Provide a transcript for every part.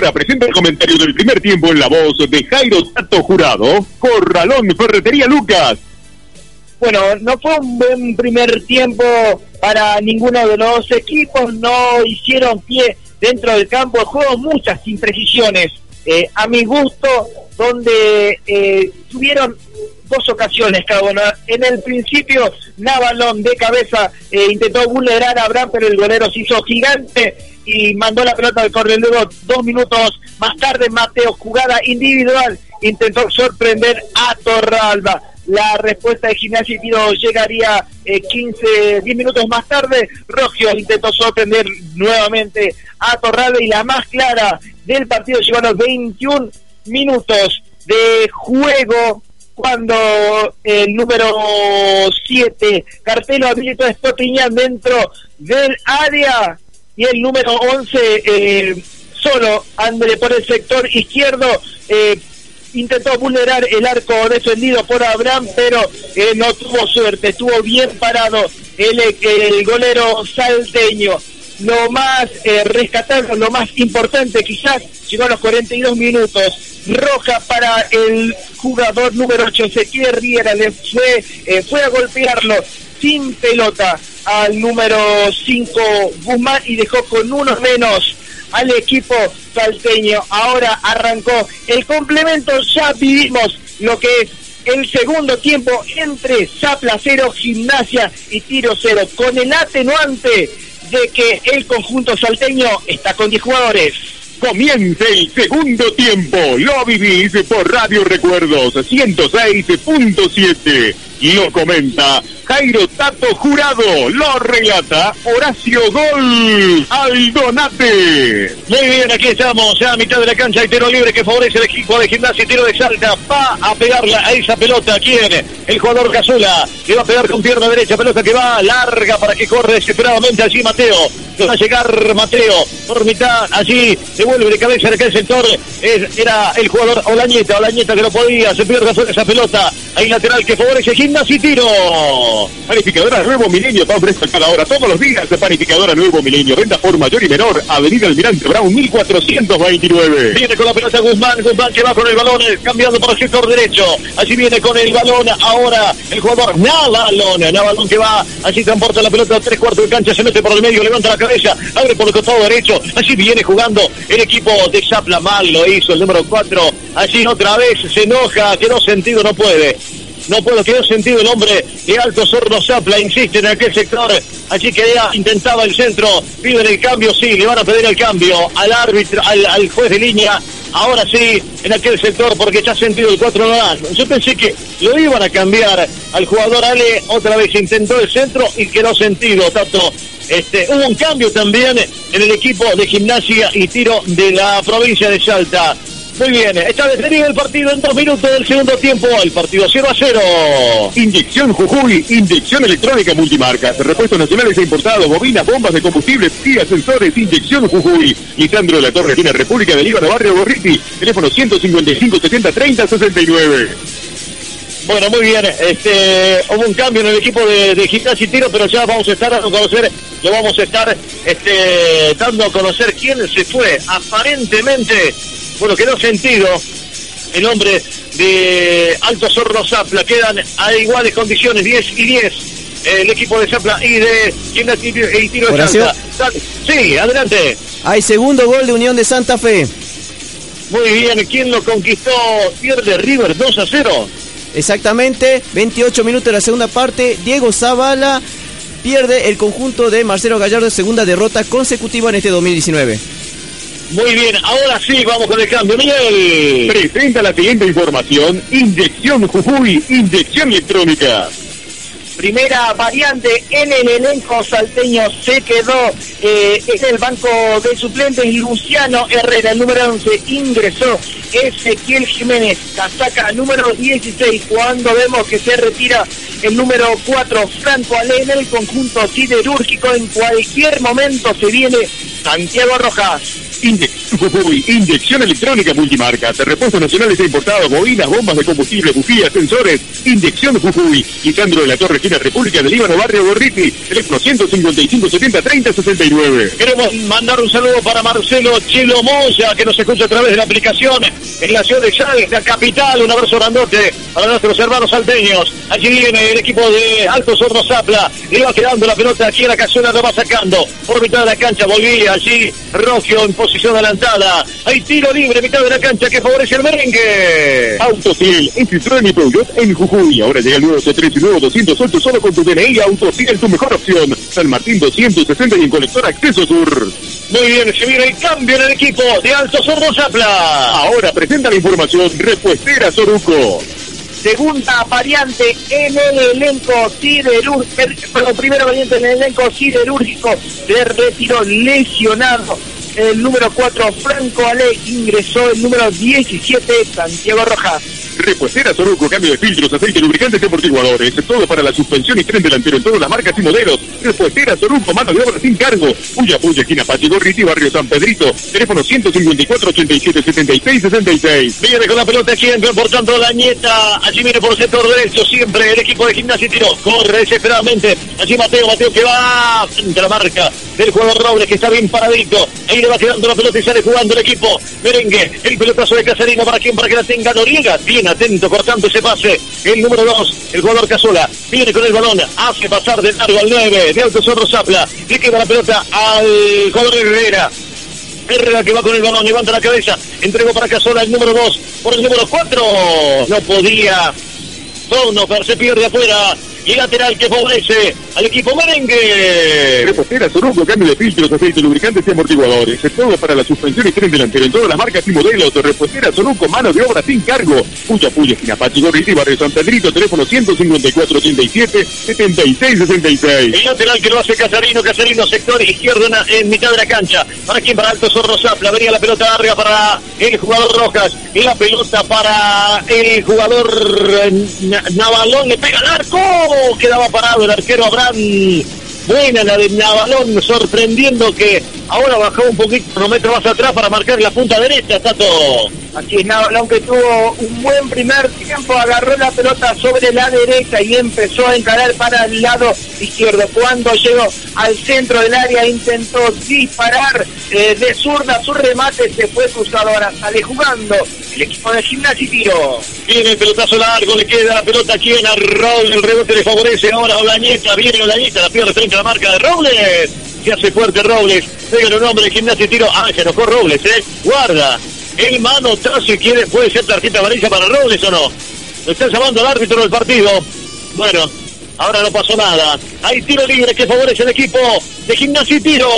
ahora presenta el comentario del primer tiempo en la voz de Jairo Tato Jurado, Corralón Ferretería Lucas. Bueno, no fue un buen primer tiempo para ninguno de los equipos, no hicieron pie dentro del campo de juego, muchas imprecisiones eh, a mi gusto, donde eh, tuvieron dos ocasiones uno. En el principio, Navalón de cabeza eh, intentó vulnerar a Abraham, pero el golero se hizo gigante y mandó la pelota al corredor. Luego, dos minutos más tarde, Mateo, jugada individual, intentó sorprender a Torralba la respuesta de Gimnasia y Tiro llegaría 15, eh, 10 minutos más tarde. Rogio intentó sorprender nuevamente a Torralba y la más clara del partido llegó a los 21 minutos de juego cuando el número 7, Cartelo habilitó a Stotiñán dentro del área y el número 11 eh, solo ande por el sector izquierdo eh, intentó vulnerar el arco defendido por Abraham, pero eh, no tuvo suerte, estuvo bien parado el, el golero salteño. Lo más eh, lo más importante quizás, llegó a los 42 minutos. Roja para el jugador número 8, Ezequiel Riera, le fue, eh, fue a golpearlo sin pelota al número 5 Guzmán y dejó con uno menos al equipo salteño. Ahora arrancó el complemento, ya vivimos lo que es el segundo tiempo entre Zapla cero, Gimnasia y Tiro cero, con el atenuante de que el conjunto salteño está con 10 jugadores. Comienza el segundo tiempo. Lo vivís por Radio Recuerdos 106.7. Y lo comenta Jairo Tato Jurado. Lo relata Horacio Gol Aldonate. Muy bien, aquí estamos ya a mitad de la cancha. Hay tiro libre que favorece el equipo de gimnasia tiro de salta. Va a pegarla a esa pelota. ¿Quién? El jugador Casula. Que va a pegar con pierna derecha. Pelota que va larga para que corre desesperadamente allí Mateo. Va a llegar Mateo por mitad. Allí se vuelve de cabeza en aquel sector. era el jugador Olañeta. Olañeta que no podía. Se pierde esa pelota. Hay lateral que favorece gimnasia y tiro. Panificadora Nuevo Milenio está ofrece cada hora, todos los días de Panificadora Nuevo Milenio. Venta por mayor y menor, Avenida Almirante Brown 1429. Viene con la pelota Guzmán, Guzmán que va con el balón, eh, cambiando por el sector derecho. Allí viene con el balón ahora el jugador Navalón. Navalón que va, allí transporta la pelota a tres cuartos de cancha, se mete por el medio, levanta la cabeza, abre por el costado derecho. Allí viene jugando el equipo de Zapla, mal lo hizo el número 4. Allí otra vez se enoja, que no sentido no puede. No puedo quedar sentido el hombre de Alto Sordo Zapla, insiste en aquel sector. Allí que ya intentaba el centro, piden el cambio, sí, le van a pedir el cambio al árbitro, al, juez de línea. Ahora sí, en aquel sector, porque ya ha sentido el 4 no Yo pensé que lo iban a cambiar al jugador Ale, otra vez intentó el centro y quedó sentido, tanto este, hubo un cambio también en el equipo de gimnasia y tiro de la provincia de Salta. Muy bien, está detenido el partido en dos minutos del segundo tiempo. El partido 0 a 0. Inyección Jujuy, inyección electrónica multimarcas, repuestos nacionales e importados, bobinas, bombas de combustible, guías, sensores, inyección Jujuy. Lisandro de la Torre tiene República del Líbano, Barrio Gorriti, teléfono 155 70 30 69. Bueno, muy bien. Este, hubo un cambio en el equipo de, de Gimnasia y Tiro, pero ya vamos a estar a conocer, lo vamos a estar este, dando a conocer quién se fue. Aparentemente bueno, quedó sentido el hombre de Alto Zorro Zapla. Quedan a iguales condiciones, 10 y 10. El equipo de Zapla y de y Tiro de Santa. Sí, adelante. Hay segundo gol de Unión de Santa Fe. Muy bien, ¿quién lo conquistó? Pierde River 2 a 0. Exactamente, 28 minutos de la segunda parte. Diego Zavala pierde el conjunto de Marcelo Gallardo, segunda derrota consecutiva en este 2019. Muy bien, ahora sí vamos con el cambio. Miguel. Presenta la siguiente información. Inyección Jujuy, inyección electrónica. Primera variante en el elenco salteño se quedó eh, en el banco de suplentes Luciano Herrera, el número 11, ingresó Ezequiel Jiménez, casaca número 16, cuando vemos que se retira el número 4, Franco Ale en el conjunto siderúrgico, en cualquier momento se viene Santiago Rojas. Index Jujuy, inyección electrónica multimarca, repuestos nacionales e importados, bobinas, bombas de combustible, bujías, sensores, inyección Jujuy, Lisandro de la Torre, esquina República del Líbano, barrio Gorriti, teléfono 155 70 30 69. Queremos mandar un saludo para Marcelo Chelo Moya, que nos escucha a través de la aplicación en la ciudad de Chávez, la capital. Un abrazo grandote para nuestros hermanos salteños. Allí viene el equipo de Alto Sordo Zapla, le va quedando la pelota aquí en la cazuela, lo va sacando por mitad de la cancha, volvía allí Rogio en posición adelantada. Hay tiro libre, mitad de la cancha que favorece el merengue. Autocil, en Citroën y Peugeot en Jujuy. Ahora llega el nuevo C3 y nuevo 208 solo con tu DNI. Autocil es tu mejor opción. San Martín 260 y en colector Acceso Sur. Muy bien, se viene el cambio en el equipo de Alto Sordo Zapla. Ahora presenta la información Repuestera Soruco. Segunda variante en el elenco siderúrgico, perdón, primera variante en el elenco siderúrgico de retiro lesionado. El número 4, Franco Ale, ingresó el número 17, Santiago Rojas. Repuestera Soruco, cambio de filtros, aceite, lubricantes y. Todo para la suspensión y tren delantero en todas las marcas y modelos. Repuestera Soruco, mano de obra sin cargo. Puya Puya, esquina Pachi Gorriti, barrio San Pedrito. Teléfono 154 87 76 66. Viene con la pelota aquí, entra por tanto la nieta. Allí viene por el sector derecho, siempre el equipo de gimnasia y tiro. Corre desesperadamente. Allí Mateo, Mateo que va entre la marca del jugador Robles, que está bien paradito. Ahí le va quedando la pelota y sale jugando el equipo. Merengue, el pelotazo de Casarino para quien, para que la tenga Noriega. Bien atento, cortando ese pase. El número 2, el jugador Casola. Viene con el balón, hace pasar de largo al 9 de Alto Zorro Zapla. Le queda la pelota al jugador Herrera. Herrera que va con el balón, levanta la cabeza, entregó para Casola el número 2, por el número 4, no podía, pero se pierde afuera, y lateral que favorece al equipo merengue. Repostera Soruco, cambio de filtros, aceite, lubricantes y amortiguadores. Es todo para la suspensión y tren delantero en todas las marcas y modelos. Repostera Soruco, mano de obra sin cargo. Puya Puya, esquina Pachi Gorriti, barrio San Pedrito, teléfono 154 87 76 66. El lateral que lo hace Casarino, Casarino, sector izquierdo en, mitad de la cancha. Para quien, para Alto Zorro Zapla, venía la pelota arriba para el jugador Rojas. Y la pelota para el jugador eh, Na- Navalón, le pega al arco. Quedaba parado el arquero Abraham. Buena la de Navalón, sorprendiendo que ahora bajó un poquito, unos metros más atrás para marcar la punta derecha, Tato. Así es, Navalón que tuvo un buen primer tiempo, agarró la pelota sobre la derecha y empezó a encarar para el lado izquierdo. Cuando llegó al centro del área intentó disparar eh, de zurda, su remate se fue cruzado, ahora sale jugando el equipo de gimnasia y tiro. Viene el pelotazo largo, le queda la pelota aquí en a Raúl, el rebote le favorece ahora a Olañeta, viene Olañeta, la pierde frente a la marca de Robles. Se hace fuerte Robles, pega un hombre de gimnasia y tiro. Ah, se enojó Robles, eh. Guarda. El manotazo si quiere, puede ser tarjeta amarilla para Robles o no. Lo está llamando al árbitro del partido. Bueno, ahora no pasó nada. Hay tiro libre que favorece el equipo de gimnasia y tiro.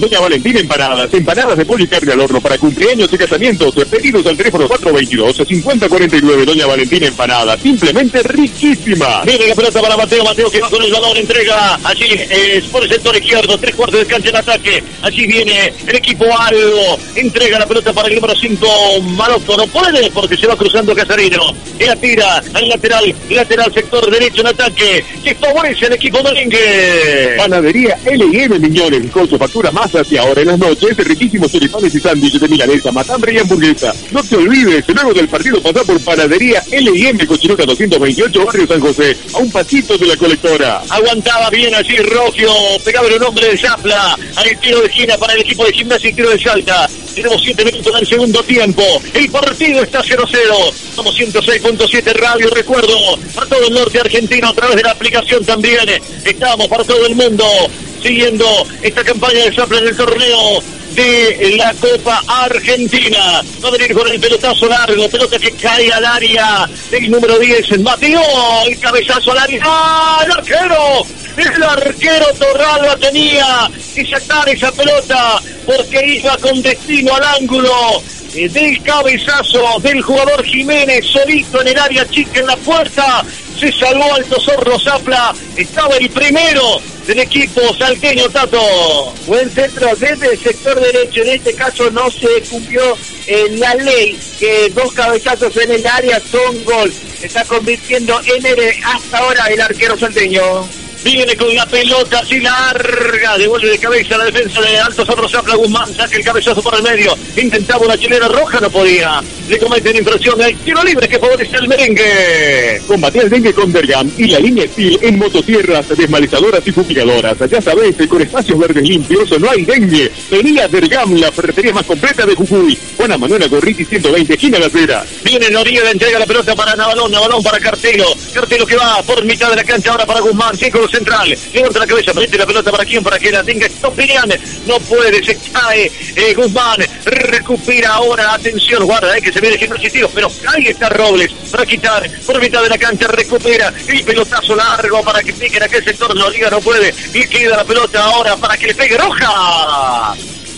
Doña Valentina Empanadas, empanadas de pollo y carne al horno para cumpleaños y casamientos. Pedidos al teléfono 422-5049. Doña Valentina Empanadas, simplemente riquísima. Viene la pelota para Mateo, Mateo que va con el balón, entrega allí eh, por el sector izquierdo, tres cuartos de cancha en ataque. Allí viene el equipo Algo, entrega la pelota para el número 5, Marocco, no puede porque se va cruzando Casarino. Y la tira al lateral, lateral sector derecho en ataque, que favorece al equipo merengue. Panadería L&M Miñones, con su factura masas y ahora en las noches, riquísimos choripanes y sándwiches de milanesa, matambre y hamburguesa. No te olvides, luego del partido pasar por Panadería L&M Cochinota 228, Barrio San José, a un pasito de la colectora. Aguantaba bien allí Rogio, pegaba el nombre de Zapla, al tiro de esquina para el equipo de gimnasia y tiro de Salta. Tenemos 7 minutos del segundo tiempo. El partido está 0-0. Somos 106.7 Radio, recuerdo, para todo el norte argentino a través de la aplicación también. Estamos para todo el mundo siguiendo esta campaña de Zapla en el torneo de la Copa Argentina. Va a venir con el pelotazo largo, pelota que cae al área del número 10, Mateo, el cabezazo al área. ¡Ah, el arquero! El arquero Torralba tenía que sacar esa pelota porque iba con destino al ángulo del cabezazo del jugador Jiménez solito en el área chica en la puerta. Se salvó Alto Zorro Zapla, estaba el primero del equipo salteño Tato. Buen centro desde el sector derecho. En este caso no se cumplió eh, la ley que dos cabezazos en el área son gol. Está convirtiendo en el, hasta ahora el arquero salteño. Viene con la pelota así larga. Devuelve de cabeza la defensa de Alto Zorro Zapla Guzmán. Saca el cabezazo por el medio. Intentaba una chilena roja, no podía. Le cometen infracción el tiro libre que favorece al merengue. Combate el dengue con Dergam y la línea Steel en motosierras, desmalizadoras y fumigadoras. Ya sabes, con espacios verdes limpios no hay dengue. Venía Dergam, la ferretería más completa de Jujuy. Juana Manuela Gorriti, 120, esquina la acera. Viene Noriega, entrega la pelota para Navalón, Navalón para Cartelo. Cartelo que va por mitad de la cancha ahora para Guzmán, círculo central. Levanta la cabeza, mete la pelota para quién, para que la tenga Stopinian. No puede, se cae eh, Guzmán. Recupera ahora, atención, guarda, eh, que se viene gimnasio, pero ahí está Robles para quitar por mitad de la cancha, recupera el pelotazo largo para que pique en aquel sector. Noriega no puede y queda la pelota ahora para que le pegue roja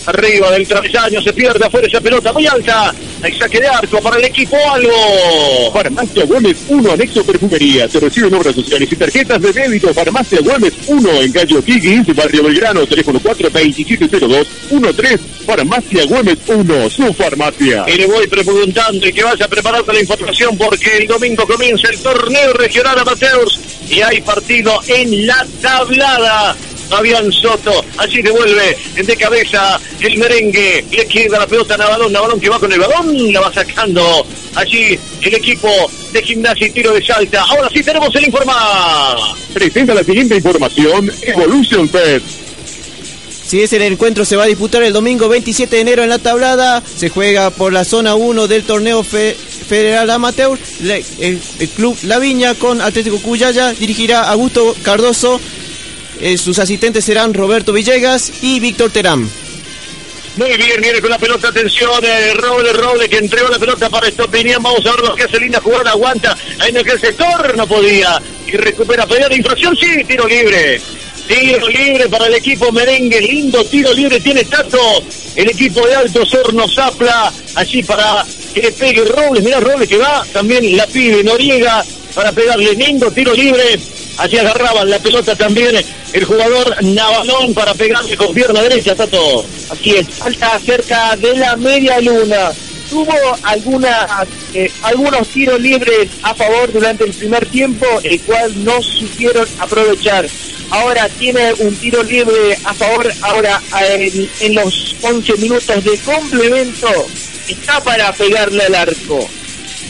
arriba del travesaño, se pierde afuera esa pelota muy alta. Hay saque de arco para el equipo algo. Farmacia Güemes 1, anexo perfumería. Se reciben obras sociales y tarjetas de débito. Farmacia Güemes 1 en calle O'Higgins, barrio Belgrano, teléfono 4270213. Farmacia Güemes 1, su farmacia. Y le voy preguntando y que vaya preparando la información porque el domingo comienza el torneo regional amateurs y hay partido en la tablada. Fabián Soto, allí devuelve de cabeza el merengue, le queda la pelota a Navalón, Navalón que va con el balón, la va sacando. Allí el equipo de gimnasia y tiro de salta. Ahora sí tenemos el informa. Presenta la siguiente información, Evolution Pet. Si es el encuentro se va a disputar el domingo 27 de enero en la tablada, se juega por la zona 1 del torneo federal amateur, el, el club La Viña con Atlético Cuyaya dirigirá Augusto Cardoso eh, sus asistentes serán Roberto Villegas y Víctor Terán. Muy bien, viene con la pelota, atención, eh, Roble, Roble que entregó la pelota para Estopinian, vamos a ver lo que hace linda jugada, aguanta, en aquel sector no podía, y recupera, pedida de infracción, sí, tiro libre, tiro libre para el equipo merengue, lindo tiro libre tiene Tato, el equipo de Alto Sorno Zapla, allí para que le pegue Robles, mira Robles que va, también la pibe Noriega, para pegarle lindo tiro libre, Allí agarraban la pelota también el jugador Navalón para pegarle con pierna derecha, Tato. Así es, falta cerca de la media luna. Tuvo algunas, eh, algunos tiros libres a favor durante el primer tiempo, el cual no supieron aprovechar. Ahora tiene un tiro libre a favor, ahora en, en los 11 minutos de complemento, está para pegarle al arco.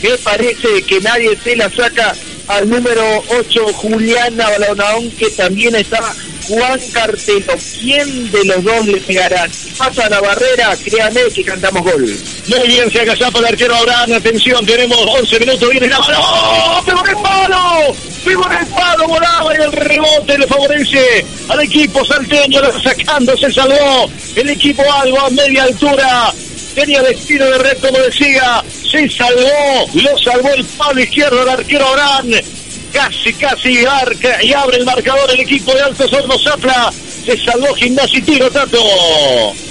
Me parece que nadie se la saca al número 8 Juliana Balonaón que también está Juan Cartelo. ¿Quién de los dos le pegará? Pasa la barrera, créame que cantamos gol. Muy bien, se agazapa el arquero Abraham. Atención, tenemos 11 minutos. Viene la mano. ¡Oh! ¡Pegó el palo! ¡Pegó el palo! Volaba y el rebote le favorece al equipo salteño. Sacando, se salvó el equipo algo a media altura tenía destino de red, como decía, se salvó, lo salvó el palo izquierdo del arquero Orán, casi, casi arca y abre el marcador el equipo de Alto Sorno Zapla, se salvó Gimnasia y Tiro, Tato.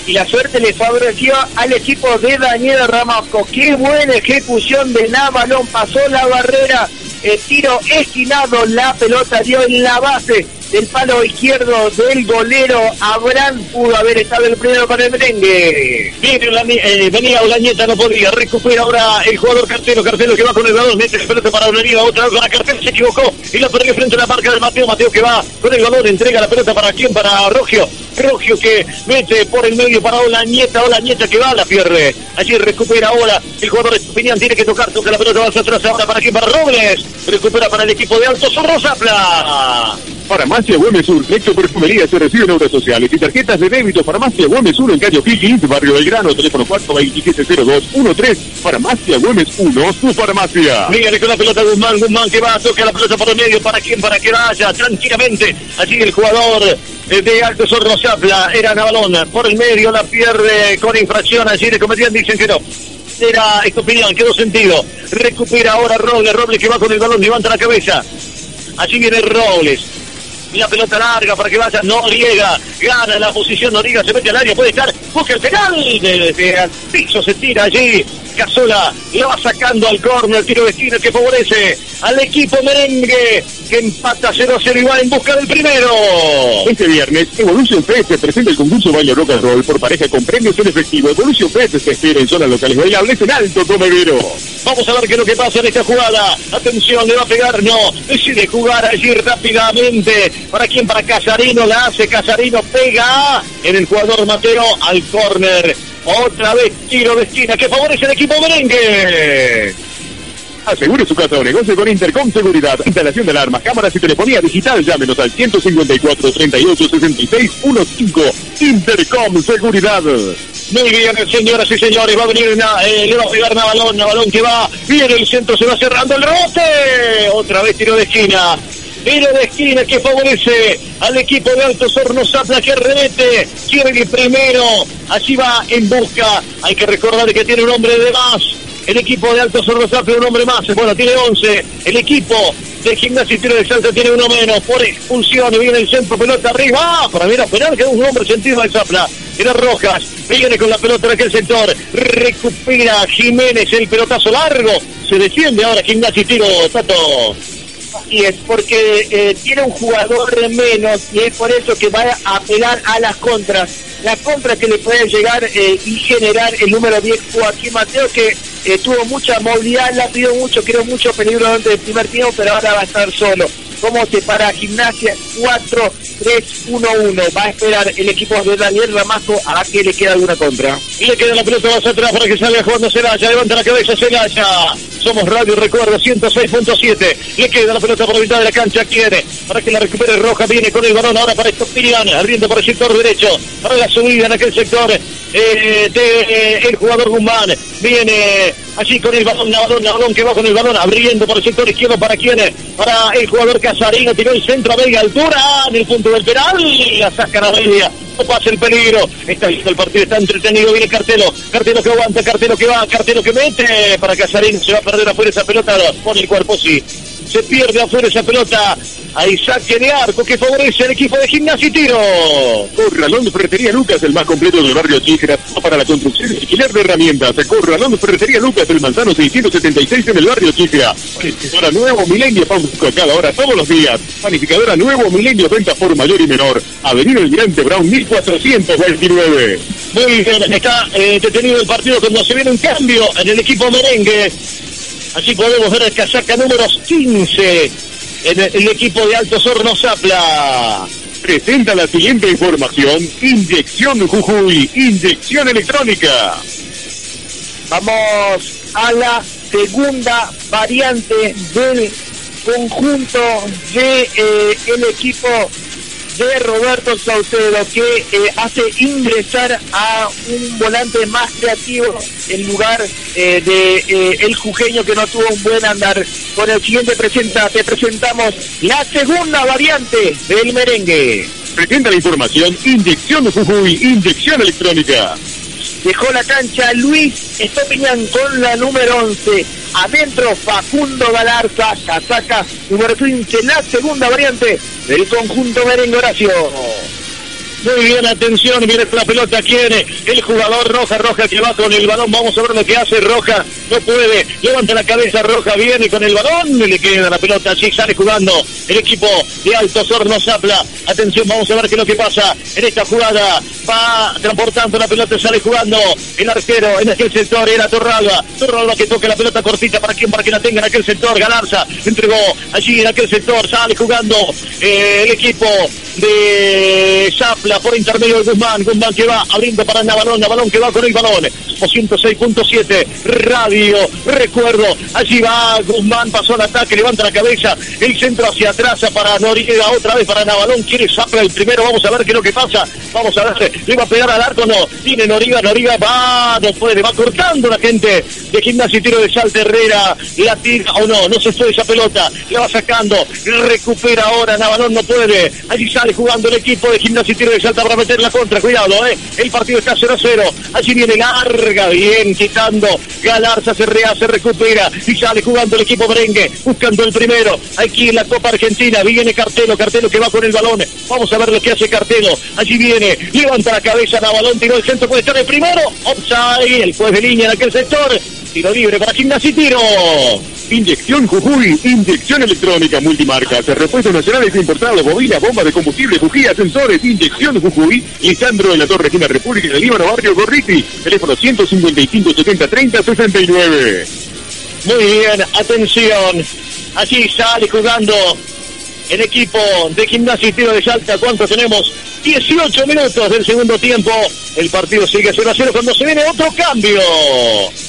Y la suerte le favoreció al equipo de Daniel Ramasco, qué buena ejecución de Navalón, pasó la barrera, el tiro esquinado, la pelota dio en la base del palo izquierdo del golero Abraham pudo haber estado el primero para el merengue. Eh, venía Olañeta, no podía, recupera ahora el jugador Cartelo, Cartelo que va con el balón, mete el pelota para Olañeta, otra vez para Cartelo, se equivocó y la perdió frente a la marca de Mateo, Mateo que va con el balón, entrega la pelota para quién, para Rogio, Rogio que mete por el medio para Olañeta, Olañeta que va, la pierde, allí recupera ahora el jugador Estupiñán, tiene que tocar, toca la pelota, va hacia atrás ahora para quién, para Robles, recupera para el equipo de Alto Zorro Zapla. Farmacia Güemes Sur, Nexo Perfumería, se reciben obras sociales y tarjetas de débito. Farmacia Güemes Sur en calle O'Higgins, barrio Belgrano, teléfono 4270213. Farmacia Güemes 1, su farmacia. Mírale con la pelota Guzmán, Guzmán que va, toca la pelota por el medio, ¿para quién? Para que vaya tranquilamente. Allí el jugador de Alto Sorro Zapla era Navalón, por el medio la pierde con infracción, allí le cometían, dicen que no era esta opinión, quedó sentido. Recupera ahora Robles, Robles que va con el balón, levanta la cabeza. Allí viene Robles. La pelota larga para que vaya Noriega. Gana la posición Noriega, se mete al área, puede estar. Busca el penal. Desde el piso se tira allí. Casola la va sacando al córner, tiro de esquina que favorece al equipo merengue que empata 0-0 y va en busca del primero. Este viernes, Evolution Fest presenta el concurso Baño Rock and Roll por pareja con premios en efectivo. Evolution Fest se espera en zonas locales bailables en Alto Comedero. Vamos a ver qué es lo que pasa en esta jugada. Atención, le va a pegar, no. Decide jugar allí rápidamente. ¿Para quién? Para Casarino. La hace Casarino. Pega en el jugador Mateo al córner. Otra vez tiro de esquina que favorece el equipo merengue. Asegure su casa o negocio con Intercom Seguridad. Instalación de alarmas, cámaras y telefonía digital. Llámenos al 154 38 66 15. Intercom Seguridad. Muy bien, señoras y señores, va a venir una, eh, le va a pegar Navalón, Navalón que va, viene el centro, se va cerrando el rebote, otra vez tiro de esquina, tiro de esquina que favorece al equipo de Altos Hornos Zapla que remete, quiere primero, así va en busca, hay que recordar que tiene un hombre de más, el equipo de Altos Hornos Zapla un hombre más, bueno, tiene 11, el equipo de Gimnasia y Tiro de Salta tiene uno menos, por expulsión y viene el centro, pelota arriba, ¡ah! para mí era penal, quedó un hombre sentido de Zapla, era Rojas, viene con la pelota en aquel sector, recupera Jiménez el pelotazo largo, se defiende ahora Gimnasia y Tiro, Tato. Así es, porque eh, tiene un jugador menos y es por eso que va a apelar a las contras. Las contras que le pueden llegar eh, y generar el número 10 Joaquín Mateo, que eh, tuvo mucha movilidad, la pidió mucho, creó mucho peligro durante el primer tiempo, pero ahora va a estar solo. ¿Cómo se para Gimnasia? 4-3-1-1. Va a esperar el equipo de Daniel Ramazo a que le queda alguna contra. Le queda la pelota más atrás para que salga jugando Celaya. Levanta la cabeza Celaya. Somos Radio Recuerdo 106.7. Le queda la pelota por la mitad de la cancha. Quiere para que la recupere Roja. Viene con el balón ahora para Estopirian. Abriendo por el sector derecho. Para la subida en aquel sector eh, eh, el jugador Guzmán. Viene allí con el balón. Navalón, Navalón que va con el balón. Abriendo por el sector izquierdo. ¿Para quién? Para el jugador Casarino. Tiró el centro a media altura. En el punto del penal. La sacan a media. No pasa el peligro. Está listo el partido. Está entretenido. Viene Cartelo. Cartelo que aguanta. Cartelo que va. Cartelo que mete. Para Casarín. Se va a perder afuera esa pelota. Pone el cuerpo, sí. Se pierde afuera esa pelota. Hay saque de arco que favorece al equipo de gimnasia y tiro. Corralón Ferretería Lucas, el más completo del barrio Tígera, para la construcción y alquiler de herramientas. Corralón Ferretería Lucas, el manzano 676 en el barrio Tígera. Panificadora Nuevo Milenio, a cada hora, todos los días. Panificadora Nuevo Milenio, venta por mayor y menor. Avenida Almirante Brown, 1429. Muy bien, está eh, detenido el partido cuando se viene un cambio en el equipo merengue. Así podemos ver el casaca número 15 en el, el equipo de Altos Hornos Zapla. Presenta la siguiente información. Inyección Jujuy, inyección electrónica. Vamos a la segunda variante del conjunto de eh, el equipo de Roberto Saucedo que eh, hace ingresar a un volante más creativo en lugar eh, de eh, el jujeño que no tuvo un buen andar. Con el siguiente presenta, te presentamos la segunda variante del merengue. Presenta la información. Inyección Jujuy, inyección electrónica. Dejó la cancha Luis Estopiñán con la número 11. Adentro Facundo Galarza, casaca número 15, la segunda variante del conjunto merengue Horacio. Muy bien, atención, viene la pelota, quiere el jugador Roja, Roja que va con el balón, vamos a ver lo que hace Roja, no puede, levanta la cabeza Roja, viene con el balón, le queda la pelota, así sale jugando el equipo de Altos Hornos Zapla, atención, vamos a ver qué es lo que pasa en esta jugada, va transportando la pelota, sale jugando el arquero en aquel sector, era Torralba, Torralba que toca la pelota cortita, para quien, para que la tenga en aquel sector, Galarza, entregó allí en aquel sector, sale jugando eh, el equipo de Zapla, por intermedio de Guzmán, Guzmán que va abriendo para Navalón, Navalón que va con el balón, o 106.7, radio, recuerdo, allí va Guzmán, pasó al ataque, levanta la cabeza, el centro hacia atrás para Noriega, otra vez para Navalón, quiere Zapla el primero, vamos a ver qué es lo que pasa, vamos a ver, le va a pegar al arco, no, tiene Noriga, Noriga va, no puede, va cortando la gente de gimnasia y tiro de Salta Herrera, la tira o no, no se fue esa pelota, la va sacando, recupera ahora, Navalón no puede, allí sale jugando el equipo de gimnasia y tiro de Salta para meter la contra, cuidado, eh. El partido está 0-0. Allí viene larga, bien, quitando. Galarza se rehace, recupera y sale jugando el equipo merengue, buscando el primero. Aquí en la Copa Argentina viene Cartelo, Cartelo que va con el balón. Vamos a ver lo que hace Cartelo. Allí viene, levanta la cabeza, la balón, tiró el centro, puede estar el primero. Offside, el juez de línea en aquel sector. Tiro libre para Gimnasia y Tiro. Inyección Jujuy, inyección electrónica multimarcas, repuestos nacionales importados, bobinas, bombas de combustible, bujías, sensores, inyección Jujuy, Lisandro de la Torre Esquina República del Líbano, Barrio Gorriti, teléfono 155 70 30 69. Muy bien, atención. Allí sale jugando el equipo de gimnasia y tiro de Salta. ¿Cuánto tenemos? 18 minutos del segundo tiempo. El partido sigue 0 a 0 cuando se viene otro cambio.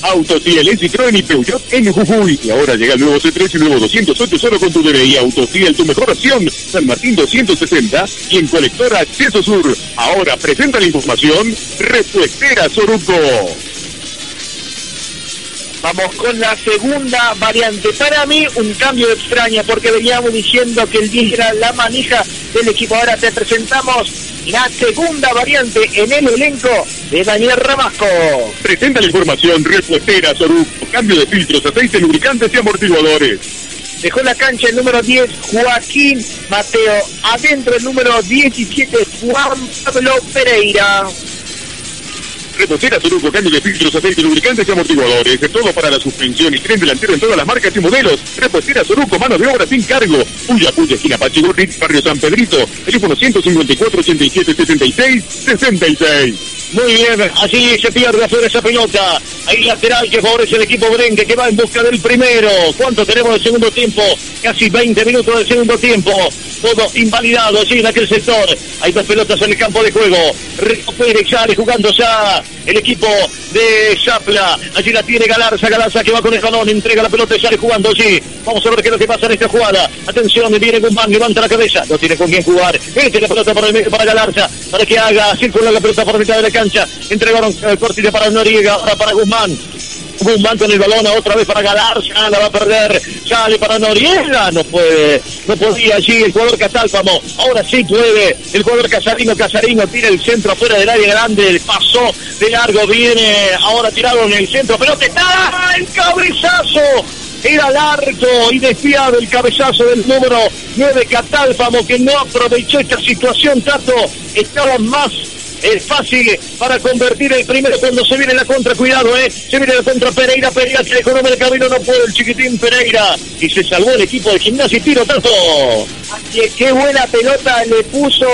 Autos Ciel, Citroën y Peugeot en Jujuy. Y ahora llega el nuevo C3 y el nuevo 208 solo con tu DNI. Autos Ciel, tu mejor opción. San Martín 260 y en Colectora Acceso Sur. Ahora presenta la información. Repuestera Soruco. Vamos con la segunda variante. Para mí, un cambio extraño, porque veníamos diciendo que el 10 era la manija del equipo. Ahora te presentamos la segunda variante en el elenco de Daniel Ramasco. Presenta la información repuestera Soruco. Cambio de filtros, aceite, lubricantes y amortiguadores. Dejó la cancha el número 10, Joaquín Mateo. Adentro el número 17, Juan Pablo Pereira. Repostera Soruco, cambio de filtros, aceite, lubricantes y amortiguadores. Todo para la suspensión y tren delantero en todas las marcas y modelos. Repostera Soruco, mano de obra sin cargo. Puya, Puya, esquina Pachigurrit, barrio San Pedrito. Teléfono 154 87 76 66. Muy bien, así se pierde afuera esa pelota. Ahí lateral que favorece el equipo Brenque que va en busca del primero. ¿Cuánto tenemos de segundo tiempo? Casi 20 minutos del segundo tiempo. Todo invalidado allí en aquel sector. Hay dos pelotas en el campo de juego. Rico Pérez sale jugando ya el equipo de Chapla. Allí la tiene Galarza, Galarza que va con el balón, entrega la pelota y sale jugando allí. Vamos a ver qué es lo que pasa en esta jugada. Atención, viene Guzmán, levanta la cabeza. No tiene con quién jugar. Mete la pelota para para Galarza para que haga circular la pelota por mitad de la cancha. Entregaron el cortile para Noriega, ahora para Guzmán. Guzmán con el balón otra vez para Galarza, la va a perder, sale para Noriega, no puede, no podía allí el jugador Catalfamo, ahora sí puede, el jugador Casarino, Casarino tira el centro afuera del área grande, pasó de largo, viene, ahora tirado en el centro, pero te está el cabezazo, era largo y desviado el cabezazo del número 9 Catalfamo que no aprovechó esta situación, Tato, estaba más es fácil para convertir el primero cuando se viene la contra, cuidado, eh, se viene la contra Pereira, Pereira que le el camino, no puede el chiquitín Pereira. Y se salvó el equipo de gimnasia y tiro tanto. Así es, qué buena pelota le puso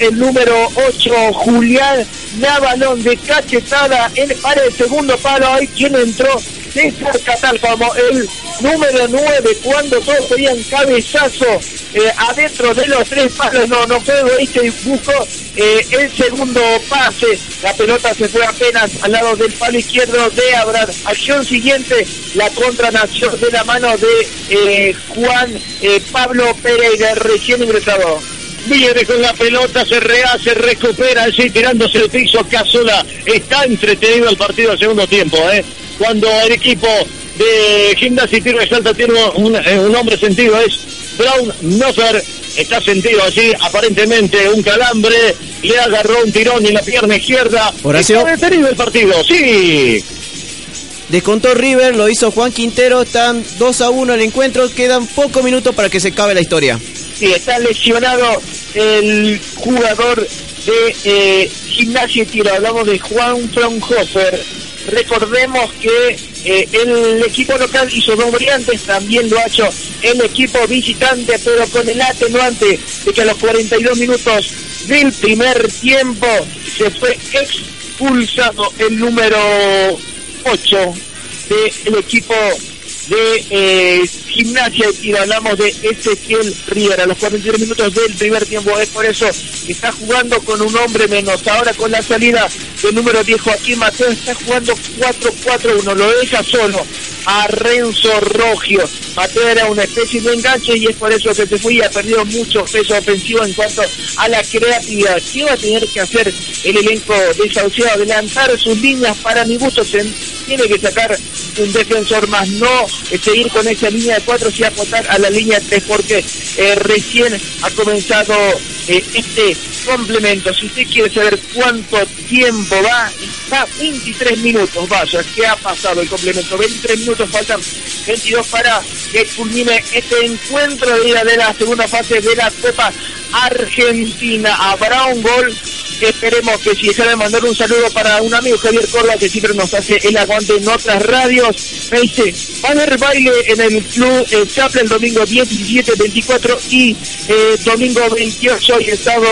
el número 8 Julián Navalón de cachetada en para el segundo palo, ahí quien entró César Catal como el número 9 cuando todos pedían cabezazo eh, adentro de los tres palos, no, no fue y buscó eh, el segundo pase, la pelota se fue apenas al lado del palo izquierdo de Abraham. Acción siguiente, la contranación de la mano de eh, Juan Pablo Pereira, recién ingresado. Viene con la pelota, se rehace, recupera, así tirándose el piso. Casola está entretenido el partido del segundo tiempo, ¿eh? Cuando el equipo de Gimnasia y Tiro de Salta tiene un, un hombre sentido, es Brown Nofer está sentido allí, aparentemente un calambre, le agarró un tirón en la pierna izquierda. Horacio. Está detenido el partido, sí. Descontó River, lo hizo Juan Quintero, están 2 a 1 el encuentro, quedan pocos minutos para que se acabe la historia. Sí, está lesionado el jugador de eh, Gimnasia y Tiro, hablamos de Juan Fraunhofer. Recordemos que eh, el equipo local hizo dos variantes, también lo ha hecho el equipo visitante, pero con el atenuante de que a los 42 minutos del primer tiempo se fue expulsado el número 8 del equipo de eh, gimnasia y hablamos de Ezequiel Rivera los 43 minutos del primer tiempo es por eso que está jugando con un hombre menos. Ahora con la salida del número 10 Joaquín Mateo está jugando 4-4-1 lo deja solo a Renzo Rogio Mateo era una especie de enganche y es por eso que se fue y ha perdido mucho peso ofensivo en cuanto a la creatividad. ¿qué va a tener que hacer el elenco de Sauceo? adelantar sus líneas para mi gusto. Tiene que sacar un defensor más no seguir con esa línea de 4 y apostar a la línea 3 porque eh, recién ha comenzado eh, este complemento. Si usted quiere saber cuánto tiempo va, está 23 minutos, vaya, ¿qué ha pasado el complemento? 23 minutos, faltan 22 para que culmine este encuentro de la segunda fase de la Copa Argentina. Habrá un gol esperemos que si déjame mandar un saludo para un amigo Javier Córdoba que siempre nos hace el aguante en otras radios. Me dice, va a haber baile en el club eh, Chapla el domingo 17, 24 y eh, domingo 28 y estado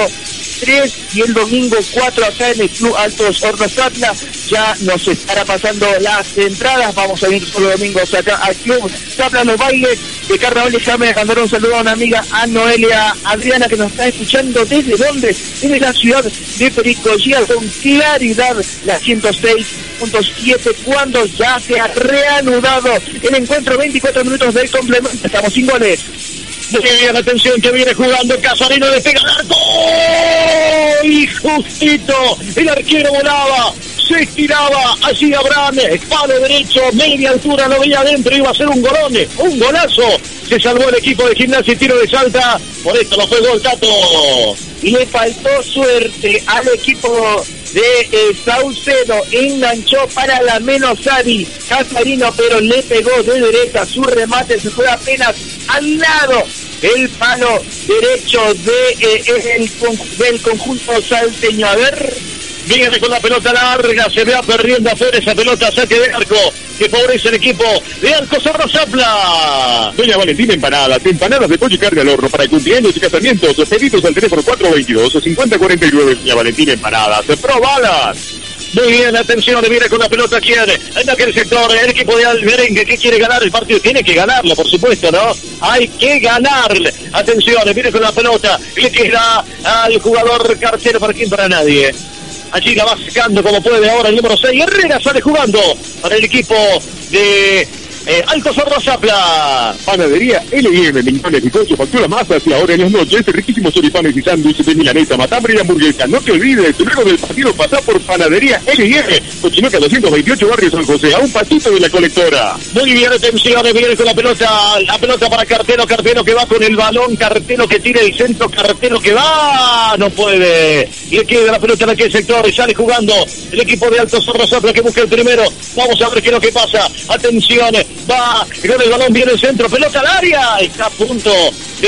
3 y el domingo 4 acá en el Club Altos Hornos Atla. Ya nos estará pasando las entradas. Vamos a ir solo domingos acá al Club Zapla Los Bailes de Carnaval. Déjame mandar un saludo a una amiga, a Noelia Adriana, que nos está escuchando desde dónde? Desde la ciudad de Pericochía con claridad la 106.7 cuando ya se ha reanudado el encuentro 24 minutos del complemento. Estamos sin goles. Muy bien, atención que viene jugando Casarino de pega al arco. Y justito, el arquero volaba, se estiraba, allí Abraham, palo derecho, media altura, lo veía adentro, iba a ser un golón, un golazo. Se salvó el equipo de gimnasia y tiro de salta, por esto lo fue gol Tato. Y le faltó suerte al equipo de eh, Saucedo, enganchó para la menos Ari Casarino, pero le pegó de derecha, su remate se fue apenas al lado el palo derecho de, eh, el, del conjunto salteño. A ver, Viene con la pelota larga, se vea perdiendo afuera esa pelota, saque de arco, que favorece el equipo de Arco Cerro Zapla. Doña Valentina Empanadas, empanadas de pollo y carne al horno para cumpleaños y casamientos, pedidos al teléfono 422 5049. Doña Valentina Empanadas, probalas. Muy bien, atención, viene con la pelota quién, en aquel sector, el equipo de Almerengue que quiere ganar el partido, tiene que ganarlo, por supuesto, ¿no? Hay que ganarle. Atención, viene con la pelota, le queda al jugador cartero para quien para nadie. Allí la va sacando como puede ahora el número 6. Herrera sale jugando para el equipo de eh, Alto Sordo Zapla. Panadería L&M, Lincoln, Bizcocho, factura masas y ahora en las noches riquísimos choripanes y sándwiches de milanesa, matambre y hamburguesa. No te olvides, luego del partido pasá por Panadería L&M, Cochinoca 228 Barrio San José, a un patito de la colectora. Muy bien, atención, viene con la pelota, la pelota para Cartero, Cartero que va con el balón, Cartero que tira el centro, Cartero que va, no puede. Y le queda la pelota en aquel sector y sale jugando el equipo de Alto Sordo Zapla que busca el primero. Vamos a ver qué es lo que pasa. Atención, va, con el balón viene el centro, pelota al área, está a punto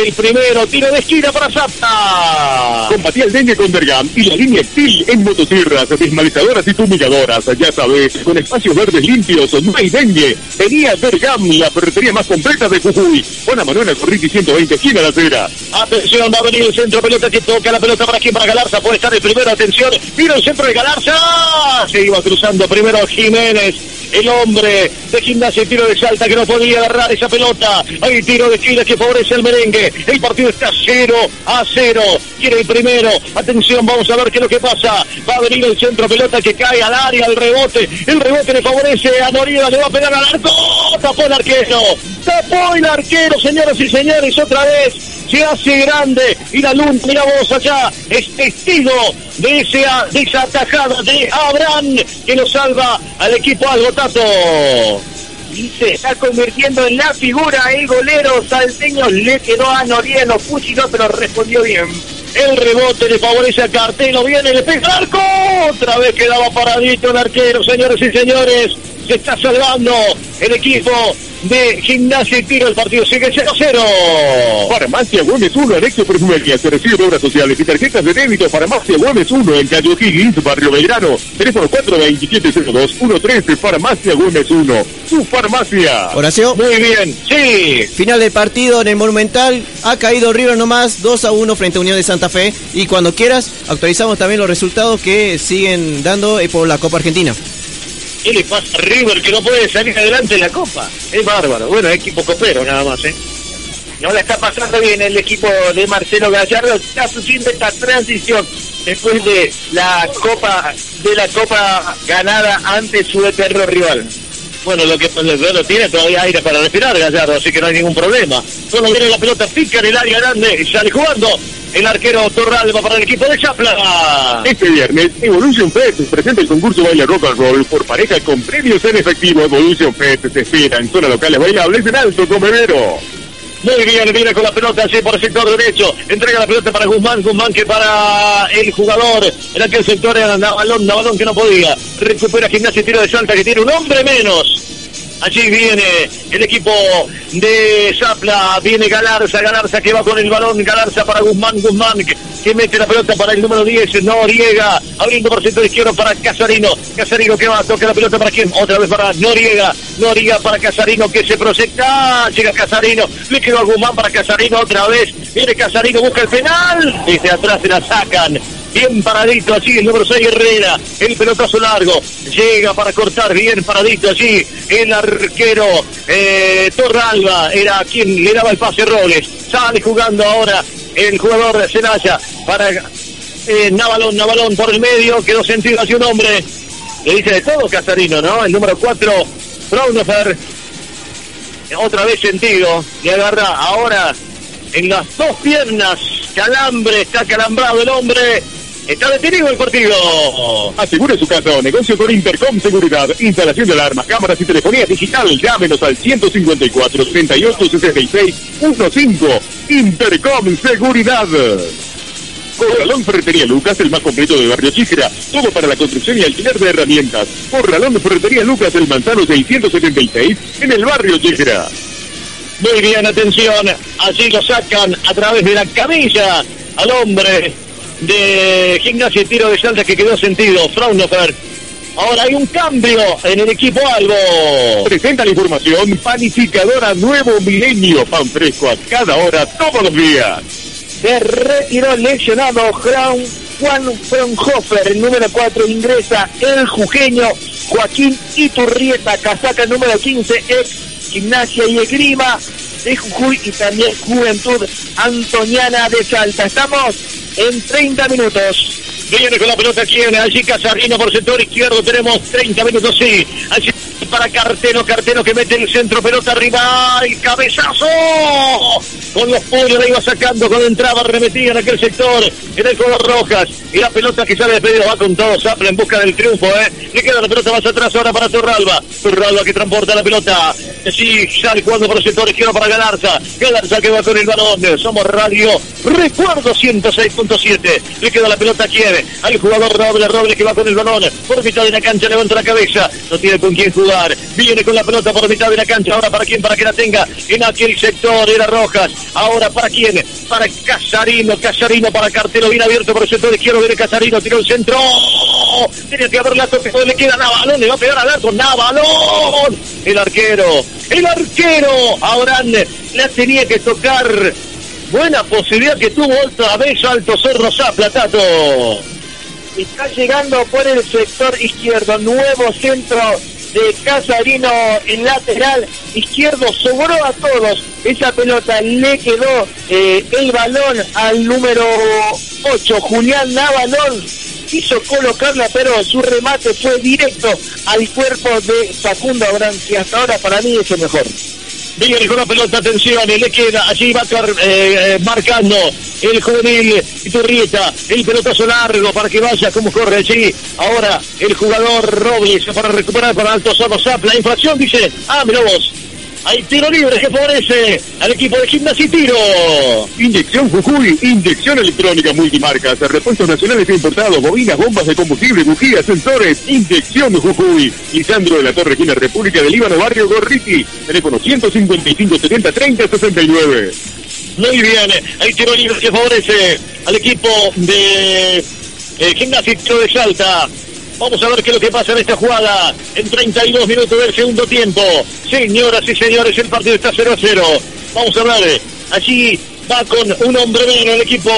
del primero, tiro de esquina para Zapta. Combatí el dengue con Dergam y la línea TIL en motosierras, desmalizadoras y fumigadoras. Ya sabes, con espacios verdes limpios, no hay dengue. Venía Dergam, la ferretería más completa de Jujuy. Juana Manuela Corriti 120, esquina la acera. Atención, va a venir el centro, pelota que toca, la pelota para aquí, para Galarza, puede estar el primero, atención, vino el centro de Galarza, se iba cruzando primero Jiménez, el hombre de gimnasia tiro de salta que no podía agarrar esa pelota. Hay tiro de esquina que favorece el merengue. El partido está 0 a 0. Quiere el primero. Atención, vamos a ver qué es lo que pasa. Va a venir el centro pelota que cae al área, el rebote. El rebote le favorece a Noriega, le va a pegar al arco. Tapó el arquero. Tapó el arquero, señoras y señores, otra vez se hace grande y la luna, mira vos allá, es testigo de esa atajada de Abraham que lo salva al equipo Algotato. Y se está convirtiendo en la figura el golero salteño. Le quedó a los fusiló, pero respondió bien. El rebote le favorece a Cartelo, viene, pega al arco. Otra vez quedaba paradito el arquero, señores y señores. Se está salvando el equipo de Gimnasia y Tiro. El partido sigue 0-0. Farmacia Güemes 1, Anexo Perfumería, se recibe de obras sociales y tarjetas de débito. Farmacia Güemes 1 en Calle Higgins, Barrio Belgrano. Teléfono 427-02-113, Farmacia Güemes 1. Su farmacia. Horacio. Muy bien, sí. Final del partido en el Monumental. Ha caído River nomás 2 a 1 frente a Unión de Santa Fe. Y cuando quieras, actualizamos también los resultados que siguen dando eh, por la Copa Argentina. ¿Qué le pasa a River que no puede salir adelante en la Copa? Es bárbaro. Bueno, equipo copero nada más, ¿eh? No la está pasando bien el equipo de Marcelo Gallardo. Está sufriendo esta transición después de la Copa de la Copa ganada ante su eterno rival. Bueno, lo que bueno, tiene todavía aire para respirar Gallardo, así que no hay ningún problema. Solo viene la pelota, pica en el área grande y sale jugando. El arquero Torralba para el equipo de Chapla. Este viernes, Evolution Fest presenta el concurso Baila Rock and Roll por pareja con premios en efectivo. Evolution Fest se espera en zonas locales bailables en Alto Comedero. Muy bien, viene con la pelota así por el sector derecho. Entrega la pelota para Guzmán, Guzmán que para el jugador. En aquel sector era Navalón, Navalón que no podía. Recupera gimnasia y tiro de salta que tiene un hombre menos. Allí viene el equipo de Zapla, viene Galarza, Galarza que va con el balón, Galarza para Guzmán, Guzmán que, mete la pelota para el número 10, Noriega, abriendo por centro izquierdo para Casarino, Casarino que va, toca la pelota para quién, otra vez para Noriega, Noriega para Casarino que se proyecta, llega Casarino, le quedó a Guzmán para Casarino otra vez, viene Casarino, busca el penal, desde atrás se la sacan, bien paradito allí el número 6 Herrera, el pelotazo largo, llega para cortar, bien paradito allí el arquero eh, Torralba, era quien le daba el pase Robles, sale jugando ahora el jugador de Celaya para eh, Navalón, Navalón por el medio, quedó sentido hacia un hombre, le dice de todo Casarino, ¿no? El número 4, Braunofer, otra vez sentido, le agarra ahora en las dos piernas, calambre, está calambrado el hombre, Está detenido el partido. Asegure su casa o negocio con Intercom Seguridad. Instalación de alarmas, cámaras y telefonía digital. Llámenos al 154 38 66 15. Intercom Seguridad. Corralón Ferretería Lucas, el más completo de Barrio Chíjera. Todo para la construcción y alquiler de herramientas. Corralón Ferretería Lucas, el Manzano 676, en el Barrio Chíjera. Muy bien, atención. Allí lo sacan a través de la camilla al hombre de Gimnasia y Tiro de Salta que quedó sentido. Fraunhofer. Ahora hay un cambio en el equipo Albo. Presenta la información panificadora Nuevo Milenio. Pan fresco a cada hora, todos los días. Se retiró lesionado Juan, Juan Fraunhofer, el número 4 ingresa el jujeño Joaquín Iturrieta, casaca número 15, ex gimnasia y esgrima de Jujuy y también Juventud Antoniana de Salta. Estamos en 30 minutos. Viene con la pelota quien allí Casarino por sector izquierdo tenemos 30 minutos sí allí para Carteno Carteno que mete el centro pelota arriba y cabezazo. Con los puños la iba sacando cuando entraba remetía en aquel sector en el color rojas. Y la pelota que sale de pedido va con todo Zapla en busca del triunfo eh le queda la pelota más atrás ahora para Torralba Torralba que transporta la pelota. Sí sale jugando por el sector izquierdo para Galarza. Galarza que va con el balón. Somos radio recuerdo 106.7 le queda la pelota a quién al jugador Robles, Robles que va con el balón. Por mitad de la cancha, levanta la cabeza, no tiene con quién jugar, viene con la pelota por mitad de la cancha, ahora para quién, para que la tenga en aquel sector, era Rojas, ahora para quién, para Casarino, Casarino para Cartelo, bien abierto por el sector izquierdo, viene Casarino, tiró el centro, tiene que haber la toque, le queda Navalón, le va a pegar al arco, Navalón, el arquero, el arquero, ahora la tenía que tocar. Buena posibilidad que tuvo otra vez Alto Cerro Zapla, Tato. Está llegando por el sector izquierdo, nuevo centro de Casarino en lateral izquierdo, sobró a todos. Esa pelota le quedó eh, el balón al número 8, Julián Navalón. Quiso colocarla, pero su remate fue directo al cuerpo de Facundo Abrán, que hasta ahora para mí es el mejor. Viene con la pelota, atención, le queda, allí va eh, marcando el juvenil Iturrieta, el pelotazo largo para que vaya como corre allí. Ahora el jugador Robles para recuperar para Alto Cerro Zapla. Infracción, dice, ah, mira. Hay tiro libre que favorece al equipo de Gimnasia y Tiro. Inyección Jujuy, inyección electrónica multimarcas, repuestos nacionales e importados, bobinas, bombas de combustible, bujías, sensores, inyección Jujuy. Lisandro de la Torre, Quina República del Líbano, Barrio Gorriti, teléfono 155 70 30 69. Muy bien, hay tiro libre que favorece al equipo de eh, Gimnasia y Tiro de Salta. Vamos a ver qué es lo que pasa en esta jugada en 32 minutos del segundo tiempo. Señoras y señores, el partido está 0 a 0. Vamos a ver. Allí va con un hombre menos el equipo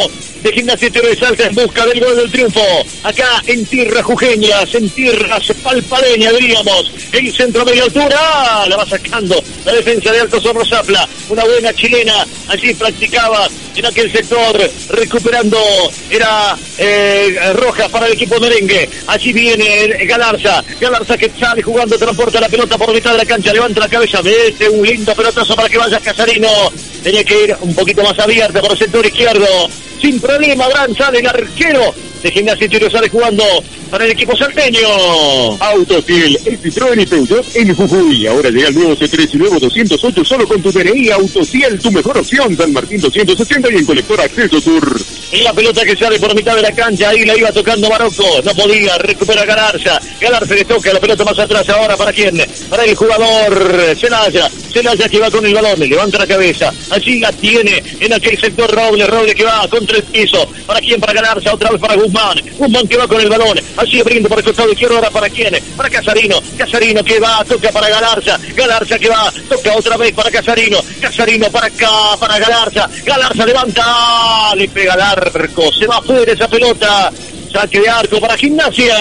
de Gimnasia de Salta en busca del gol del triunfo. Acá en tierras jujeñas, en tierras palpareñas, diríamos. El centro media altura, la va sacando la defensa de Alto Zapla. Una buena chilena, allí practicaba en aquel sector, recuperando, era eh, Rojas para el equipo merengue. Allí viene Galarza, Galarza que sale jugando, transporta la pelota por mitad de la cancha, levanta la cabeza, mete un lindo pelotazo para que vaya Casarino. Tenía que ir un poquito más abierta por el sector izquierdo sin problema, sale el arquero de Gimnasia y sale jugando para el equipo salteño. Autofiel, el Citroën y Peugeot en Jujuy. Ahora llega el nuevo C3 y nuevo 208 solo con tu DNI. Autociel, tu mejor opción. San Martín 260 y en Colector Acceso Sur. Y la pelota que sale por mitad de la cancha, ahí la iba tocando Marocco, no podía, recupera Galarza, Galarza le toca la pelota más atrás ahora, ¿para quién? Para el jugador Celaya, Celaya que va con el balón, levanta la cabeza, allí la tiene en aquel sector Roble, Roble que va contra el piso, ¿para quién? Para Galarza, otra vez para Guzmán, Guzmán que va con el balón, allí abriendo por el costado izquierdo, ahora para quién? Para Casarino, Casarino que va, toca para Galarza, Galarza que va, toca otra vez para Casarino, Casarino para acá, para Galarza, Galarza levanta, le pega al arco, se va fuera esa pelota, Saque de arco para gimnasia.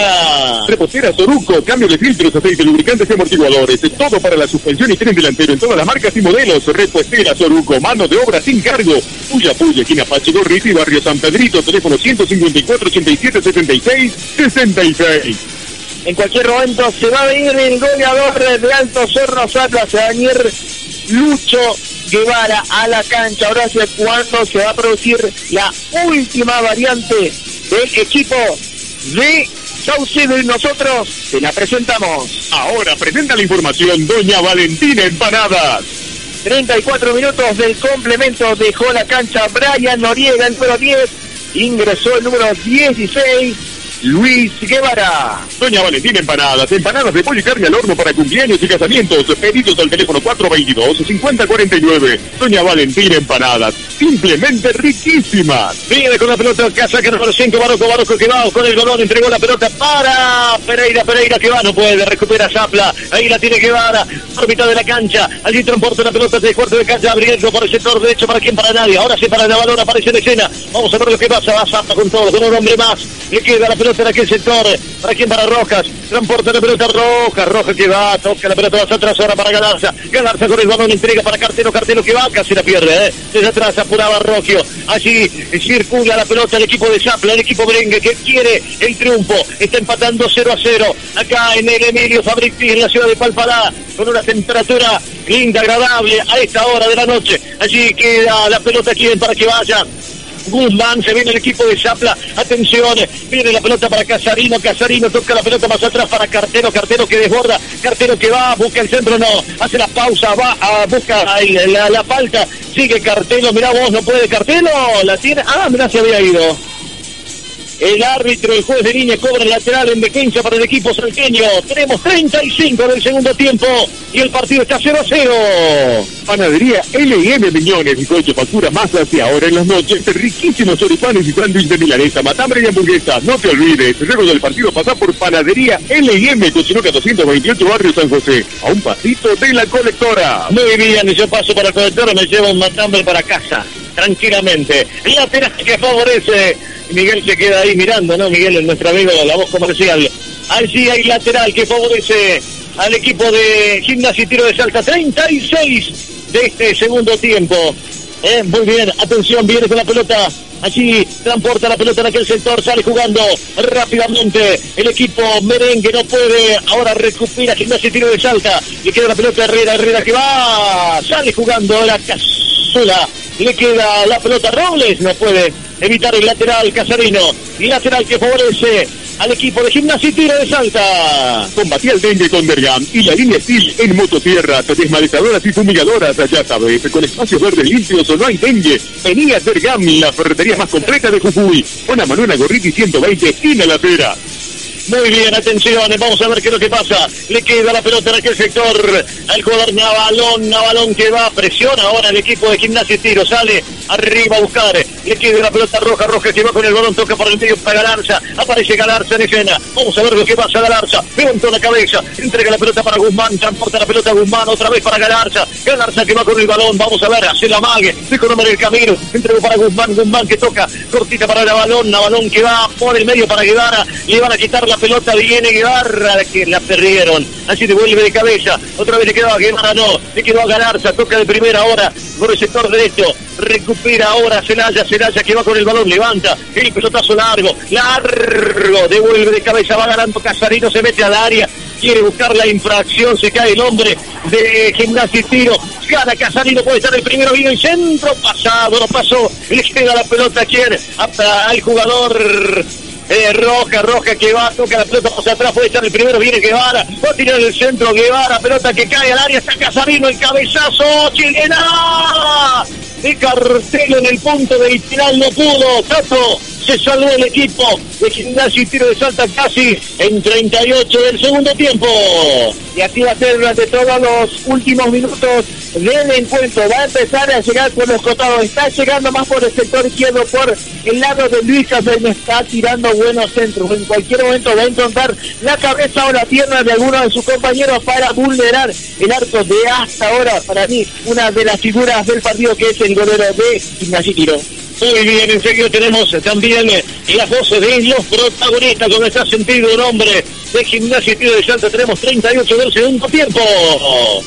Repostera Soruco, cambio de filtros, aceite, lubricantes y amortiguadores. Todo para la suspensión y tren delantero en todas las marcas y modelos. Repostera Soruco, mano de obra sin cargo. Puya Puya, esquina Pache Gorriti, barrio San Pedrito, teléfono 154 87 76 66. En cualquier momento se va a venir el goleador de Alto Cerro Atlas, Daniel Lucho Guevara a la cancha. Ahora es cuando se va a producir la última variante del equipo de Saucedo y nosotros se la presentamos. Ahora presenta la información Doña Valentina Empanadas. 34 minutos del complemento dejó la cancha Brian Noriega, el número 10. Ingresó el número 16, Luis Guevara. Doña Valentina Empanadas, empanadas de pollo y carne al horno para cumpleaños y casamientos. Pedidos al teléfono 422-5049. Doña Valentina Empanadas, simplemente riquísimas. Viene con la pelota, casa que número 5, Barroco, Barroco que va con el balón, entregó la pelota para Pereira, Pereira que va, no puede, recupera Zapla, ahí la tiene Guevara, por mitad de la cancha, allí transporta la pelota de cuarto de cancha, abriendo por el sector derecho, para quien, para nadie, ahora sí para la balón, aparece en escena, vamos a ver lo que pasa, va Zapla con todo, con un hombre más, le queda la pelota en aquel sector, para quien, para Rojas, transporta la pelota Rojas, Rojas que va, toca la pelota más atrás ahora para Galarza, Galarza con el balón, entrega para Cartero, Cartero que va, casi la pierde, ¿eh? desde atrás apuraba Rocchio, allí circula la pelota el equipo de Zapla, el equipo merengue que quiere el triunfo, está empatando 0 a 0, acá en el Emilio Fabrici, en la ciudad de Palpará, con una temperatura linda, agradable a esta hora de la noche, allí queda la pelota aquí para que vaya Guzmán, se viene el equipo de Zapla, atención, viene la pelota para Casarino, Casarino toca la pelota más atrás para Cartero, Cartero que desborda, Cartero que va, busca el centro, no, hace la pausa, va, a, busca la, falta, sigue Cartelo, mirá vos, no puede Cartelo, la tiene, ah, mirá, se había ido. El árbitro, el juez de línea, cobra el lateral en defensa para el equipo salteño. Tenemos 35 del segundo tiempo y el partido está 0 a 0. Panadería L&M Miñones, bizcocho, factura, masas y ahora en las noches, riquísimos choripanes y sándwich de milanesa, matambre y hamburguesa. No te olvides, luego del partido pasa por Panadería L&M, Cochinoca 228, Barrio San José, a un pasito de la colectora. Muy bien, yo paso para la colectora, me llevo un matambre para casa, tranquilamente. Lateral que favorece Miguel se queda ahí mirando, ¿no? Miguel es nuestro amigo la voz comercial. Allí hay lateral que favorece al equipo de Gimnasia y Tiro de Salta. 36 de este segundo tiempo. Eh, muy bien, atención, viene con la pelota. Allí transporta la pelota en aquel sector, sale jugando rápidamente. El equipo merengue no puede. Ahora recupera Gimnasia y Tiro de Salta. Le queda la pelota Herrera, Herrera que va. Sale jugando la casula. Le queda la pelota Robles, no puede evitar el lateral Casarino. Lateral que favorece al equipo de Gimnasia y Tiro de Salta. Combatí el dengue con Bergam y la línea Steel en mototierras, desmalezadoras y fumigadoras. Ya sabes, con espacios verdes limpios o no hay dengue. Venía a Bergam, la ferretería más completa de Jujuy. Una Manuela Gorriti 120, esquina la pera. Muy bien, atención, vamos a ver qué es lo que pasa. Le queda la pelota en aquel sector. Al jugador Navalón, Navalón que va, presiona ahora el equipo de gimnasia y tiro, sale arriba a buscar, le queda la pelota roja, roja que va con el balón, toca por el medio para Galarza, aparece Galarza en escena, vamos a ver lo que pasa Galarza, levantó la cabeza, entrega la pelota para Guzmán, transporta la pelota a Guzmán, otra vez para Galarza, Galarza que va con el balón, vamos a ver, hace la mague, se conoce el camino, entregó para Guzmán, Guzmán que toca, cortita para Navalón, Navalón que va por el medio para Guevara, le van a quitar la pelota viene Guevara, que la perdieron. Así devuelve de cabeza. Otra vez le quedó a Guevara, no. Le quedó a Galarza. Toca de primera hora por el sector derecho. Recupera ahora Celaya. Celaya que va con el balón. Levanta. El pelotazo largo. Largo. Devuelve de cabeza. Va ganando Casarino. Se mete al área. Quiere buscar la infracción. Se cae el hombre de gimnasia y tiro. Gana Casarino. Puede estar el primero. Vino el centro. Pasado. No pasó. Le queda la pelota. Quiere. Al jugador eh, Roja, Roja que va, toca la pelota hacia atrás, puede estar el primero, viene Guevara, va a tirar el centro, Guevara, pelota que cae al área, está Casarino, el cabezazo, chilena. De Cartelo en el punto del final, no pudo. Tato se salvó el equipo de Gimnasia y Tiro de Salta casi en 38 del segundo tiempo. Y así va a ser durante todos los últimos minutos del encuentro. Va a empezar a llegar por los costados. Está llegando más por el sector izquierdo, por el lado de Luis Café. Está tirando buenos centros. En cualquier momento va a encontrar la cabeza o la pierna de alguno de sus compañeros para vulnerar el arco de hasta ahora, para mí, una de las figuras del partido que es el de. Muy bien, enseguida tenemos también eh, las voces de los protagonistas, donde está sentido un hombre de gimnasia y tiro de Salta. Tenemos 38 del segundo tiempo.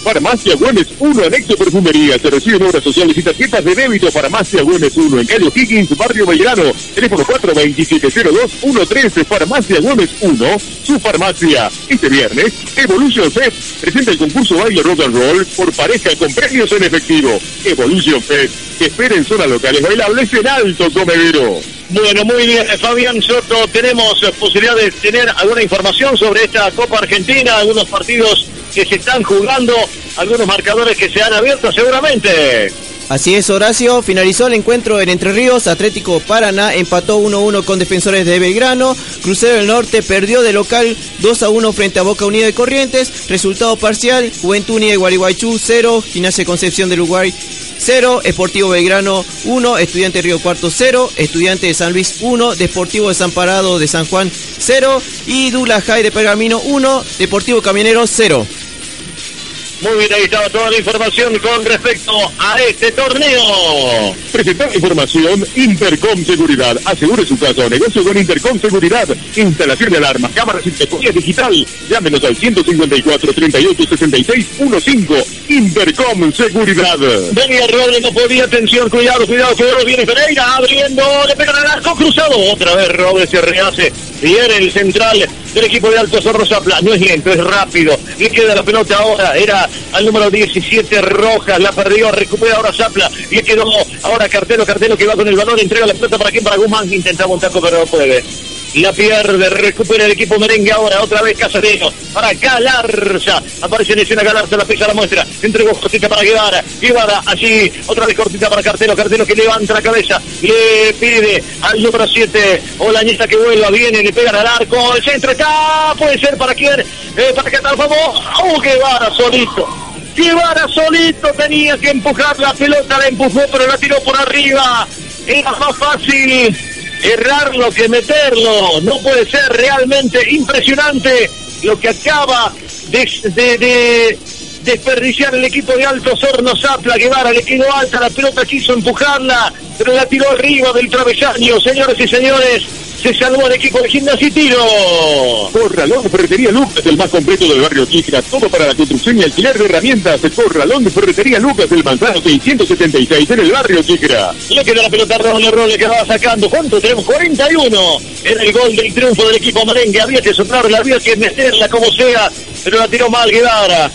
Farmacia Güemes 1, anexo perfumería. Se reciben obras sociales y tarjetas de débito. Farmacia Güemes 1, en calle Higgins, barrio Belgrano. Teléfono 427-02-113. Farmacia Güemes 1, su farmacia. Este viernes, Evolution Fest presenta el concurso Baile Rock and Roll por pareja con premios en efectivo. Evolution Fest, que espera en zonas locales bailables en alto comedero. Bueno, muy bien, Fabián Soto. Tenemos eh, posibilidad de tener alguna información sobre esta Copa Argentina, algunos partidos que se están jugando, algunos marcadores que se han abierto seguramente. Así es, Horacio. Finalizó el encuentro en Entre Ríos. Atlético Paraná empató 1-1 con defensores de Belgrano. Crucero del Norte perdió de local 2-1 frente a Boca Unida de Corrientes. Resultado parcial: Juventud Unida de Gualeguaychú 0. Gimnasia Concepción del Uruguay 0, Esportivo Belgrano 1, Estudiante Río Cuarto 0, Estudiante de San Luis 1, Deportivo Desamparado de San Juan 0 y Dula High de Pergamino 1, Deportivo Camionero 0. Muy bien, ahí estaba toda la información con respecto a este torneo. Presentar información Intercom Seguridad. Asegure su caso o negocio con Intercom Seguridad. Instalación de alarmas, cámaras y tecnología digital. Llámenos al 154 38 66 15. Intercom Seguridad. Venía Robles, no podía, atención, cuidado, cuidado, cuidado, viene Pereira abriendo, le pegan al arco cruzado. Otra vez Robles se rehace. Viene el central del equipo de Alto Zorro Zapla. No es lento, es rápido. Le queda la pelota ahora. Era al número 17 Rojas. La perdió, recupera ahora Zapla. Le quedó ahora Cartelo, Cartelo que va con el balón. Entrega la pelota para quien, para Guzmán. Intentaba un taco, pero no puede. La pierde, recupera el equipo merengue ahora, otra vez Casareno, para Galarza, aparece en escena Galarza, la pisa la muestra, entregó cortita para Guevara, Guevara allí, otra vez cortita para Cartelo, Cartelo que levanta la cabeza, le pide al número 7, Olañita que vuelva, viene, le pegan al arco, el centro está, puede ser para quién, eh, para Qatar, vamos, oh, Guevara solito. Guevara solito tenía que empujar la pelota, la empujó, pero la tiró por arriba. Era más fácil errarlo que meterlo. No puede ser realmente impresionante lo que acaba de, de, de desperdiciar el equipo de Alto Hornos Zapla. Guevara le quedó alta, la pelota quiso empujarla, pero la tiró arriba del travesaño. Señores y señores, se salvó el equipo de Gimnasia y Tiro. Corralón Ferretería Lucas, el más completo del barrio Quijera. Todo para la construcción y alquiler de herramientas. Corralón Ferretería Lucas, el manzano 676 en el barrio Quijera. Le queda la pelota a Role Role que va sacando. ¿Cuánto tenemos? 41. Era el gol del triunfo del equipo merengue. Había que soplarla, había que meterla como sea, pero la tiró mal Guevara.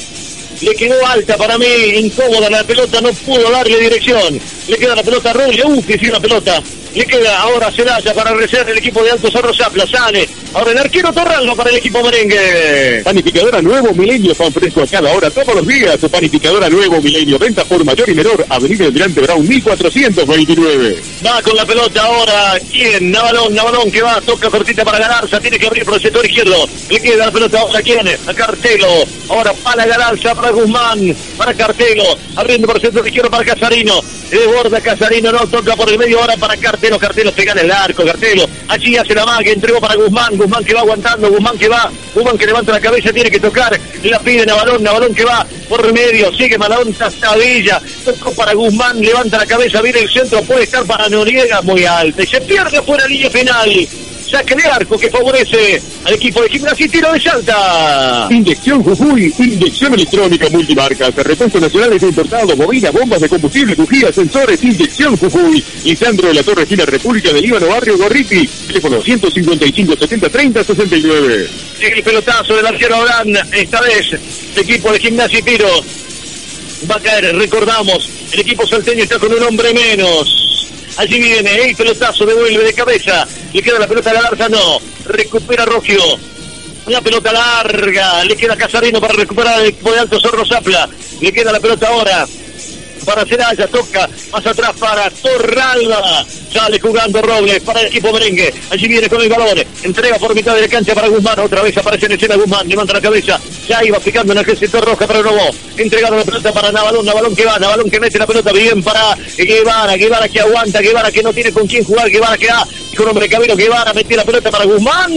Le quedó alta para mí, incómoda la pelota, no pudo darle dirección. Le queda la pelota a Role, uh, que sí, la pelota. Le queda ahora Celaya para recer el equipo de Alto Cerro Zapla. Sale. Ahora el arquero Torralba para el equipo merengue. Panificadora Nuevo Milenio, pan fresco a cada hora, todos los días. Panificadora Nuevo Milenio, venta por mayor y menor. Avenida Almirante Brown, 1429. Va con la pelota ahora. ¿Quién? Navalón, Navalón que va, toca cortita para Galarza. Tiene que abrir por el sector izquierdo. Le queda la pelota ahora. ¿Quién? A Cartelo. Ahora para Galarza, para Guzmán, para Cartelo. Abriendo por el sector izquierdo para Casarino. Desborda Casarino, no toca por el medio ahora para Cartelo. Cartelo pega en el arco. Cartelo. Allí hace la magia. Entregó para Guzmán. Guzmán que va aguantando. Guzmán que va. Guzmán que levanta la cabeza. Tiene que tocar. La pide Navalón. Navalón que va por medio. Sigue Malón hasta Villa. Tocó para Guzmán. Levanta la cabeza. Viene el centro. Puede estar para Noriega muy alto. Y se pierde fuera línea penal. Saque de arco que favorece al equipo de Gimnasia y Tiro de Salta. Inyección Jujuy, inyección electrónica multimarcas, repuestos nacionales e importados, bobina, bombas de combustible, bujías, sensores, inyección Jujuy. Lisandro de la Torre Esquina República del Líbano, Barrio Gorriti, teléfono 155 70 30 69. Sigue el pelotazo del arquero Abraham, esta vez el equipo de Gimnasia y Tiro va a caer, recordamos, el equipo salteño está con un hombre menos. Allí viene el pelotazo, devuelve de cabeza. Le queda la pelota a Galarza, no. Recupera Rogio. Una pelota larga. Le queda Casarino para recuperar el equipo de Alto Zorro Zapla. Le queda la pelota ahora para Celaya, toca más atrás para Torralba. Sale jugando Robles para el equipo merengue. Allí viene con el balón. Entrega por mitad de la cancha para Guzmán. Otra vez aparece en escena Guzmán. Levanta la cabeza. Ya iba picando en el sector roja para Novo. Entregado la pelota para Navalón. Navalón que va. Navalón que mete la pelota bien para Guevara. Guevara que aguanta. Guevara que no tiene con quién jugar. Guevara que da. Con hombre camino Guevara mete la pelota para Guzmán.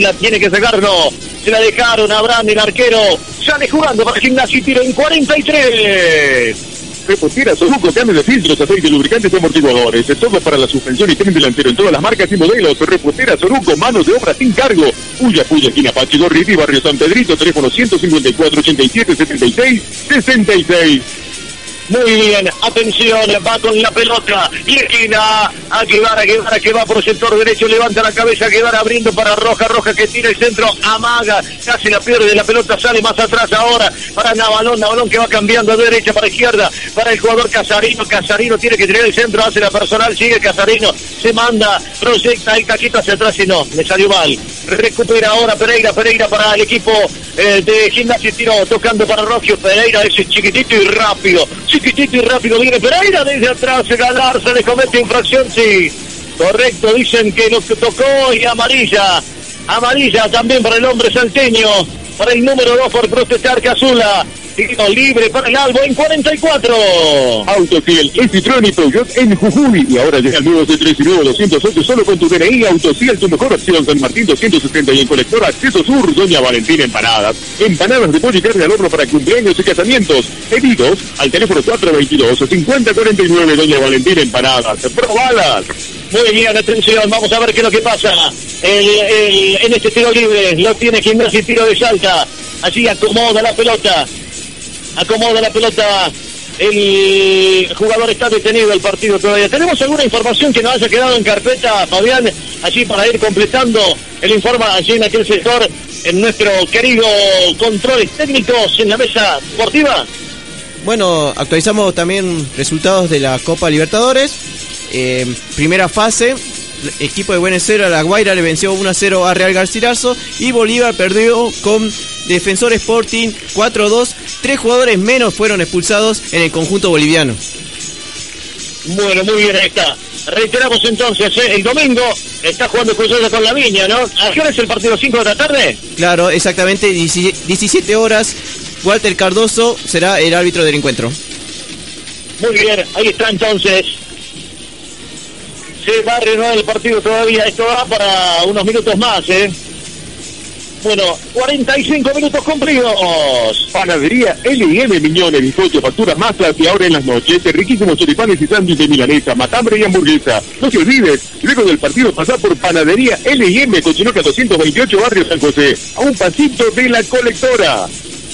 La tiene que sacar. No. Se la dejaron Abraham, el arquero. Sale jugando para Gimnasia y tiro en 43. Repostera, Soluco, cambio de filtros, aceite, lubricantes y amortiguadores. Todo para la suspensión y tren delantero en todas las marcas y modelos. Repostera, Soruco, manos de obra sin cargo. Puya, Puya, esquina Pachi Gorriti, Barrio San Pedrito, teléfono 154 87 76 66. Muy bien, atención, va con la pelota y esquina a Guevara, Guevara que va por el sector derecho, levanta la cabeza, Guevara abriendo para Roja, Roja que tira el centro, amaga, casi la pierde, la pelota sale más atrás ahora para Navalón, Navalón que va cambiando de derecha para izquierda, para el jugador Casarino, Casarino tiene que tirar el centro, hace la personal, sigue Casarino, se manda, proyecta el caquito hacia atrás y no, le salió mal. Recupera ahora Pereira, Pereira para el equipo eh, de Gimnasia Tiro, tocando para Rogio, Pereira, ese chiquitito y rápido, chiquitito y rápido viene Pereira desde atrás, ganar, se le comete infracción, sí. Correcto, dicen que que tocó y amarilla. Amarilla también para el hombre salteño, para el número 2 por protestar Casula. Tiro libre para el Albo en 44. Autociel, es Citroën y Peugeot en Jujuy. Y ahora llega el nuevo C3 y nuevo 208 solo con tu DNI. Autociel, tu mejor opción. San Martín 270 y en colector Acceso Sur. Doña Valentina Empanadas. Empanadas de pollo y carne al horno para cumpleaños y casamientos. Pedidos al teléfono 422-5049. Doña Valentina Empanadas. Probalas. Muy bien, atención, vamos a ver qué es lo que pasa. El, el- en este tiro libre lo tiene Gimnasia y tiro de salta. Allí acomoda la pelota. Acomoda la pelota. El jugador está detenido el partido todavía. ¿Tenemos alguna información que nos haya quedado en carpeta, Fabián? Allí para ir completando el informe allí en aquel sector, en nuestro querido controles técnicos en la mesa deportiva. Bueno, actualizamos también resultados de la Copa Libertadores. Eh, primera fase, equipo de Buenos a la Guaira le venció 1 a 0 a Real Garcilaso y Bolívar perdió con Defensor Sporting 4 a 2. Tres jugadores menos fueron expulsados en el conjunto boliviano. Bueno, muy bien, ahí está. Reiteramos entonces, ¿eh? el domingo está jugando Cruzeiro con la Viña, ¿no? ¿A qué hora es el partido? ¿5 de la tarde? Claro, exactamente 17 horas. Walter Cardoso será el árbitro del encuentro. Muy bien, ahí está entonces. Va a renovar el partido todavía. Esto va para unos minutos más, ¿eh? Bueno, 45 minutos cumplidos. Panadería L&M Miñones, bizcocho, facturas, masas y ahora en las noches, riquísimos choripanes y sándwiches de milanesa, matambre y hamburguesa. No te olvides, luego del partido pasar por Panadería L&M, Cochinoca 228, Barrio San José, a un pasito de la colectora.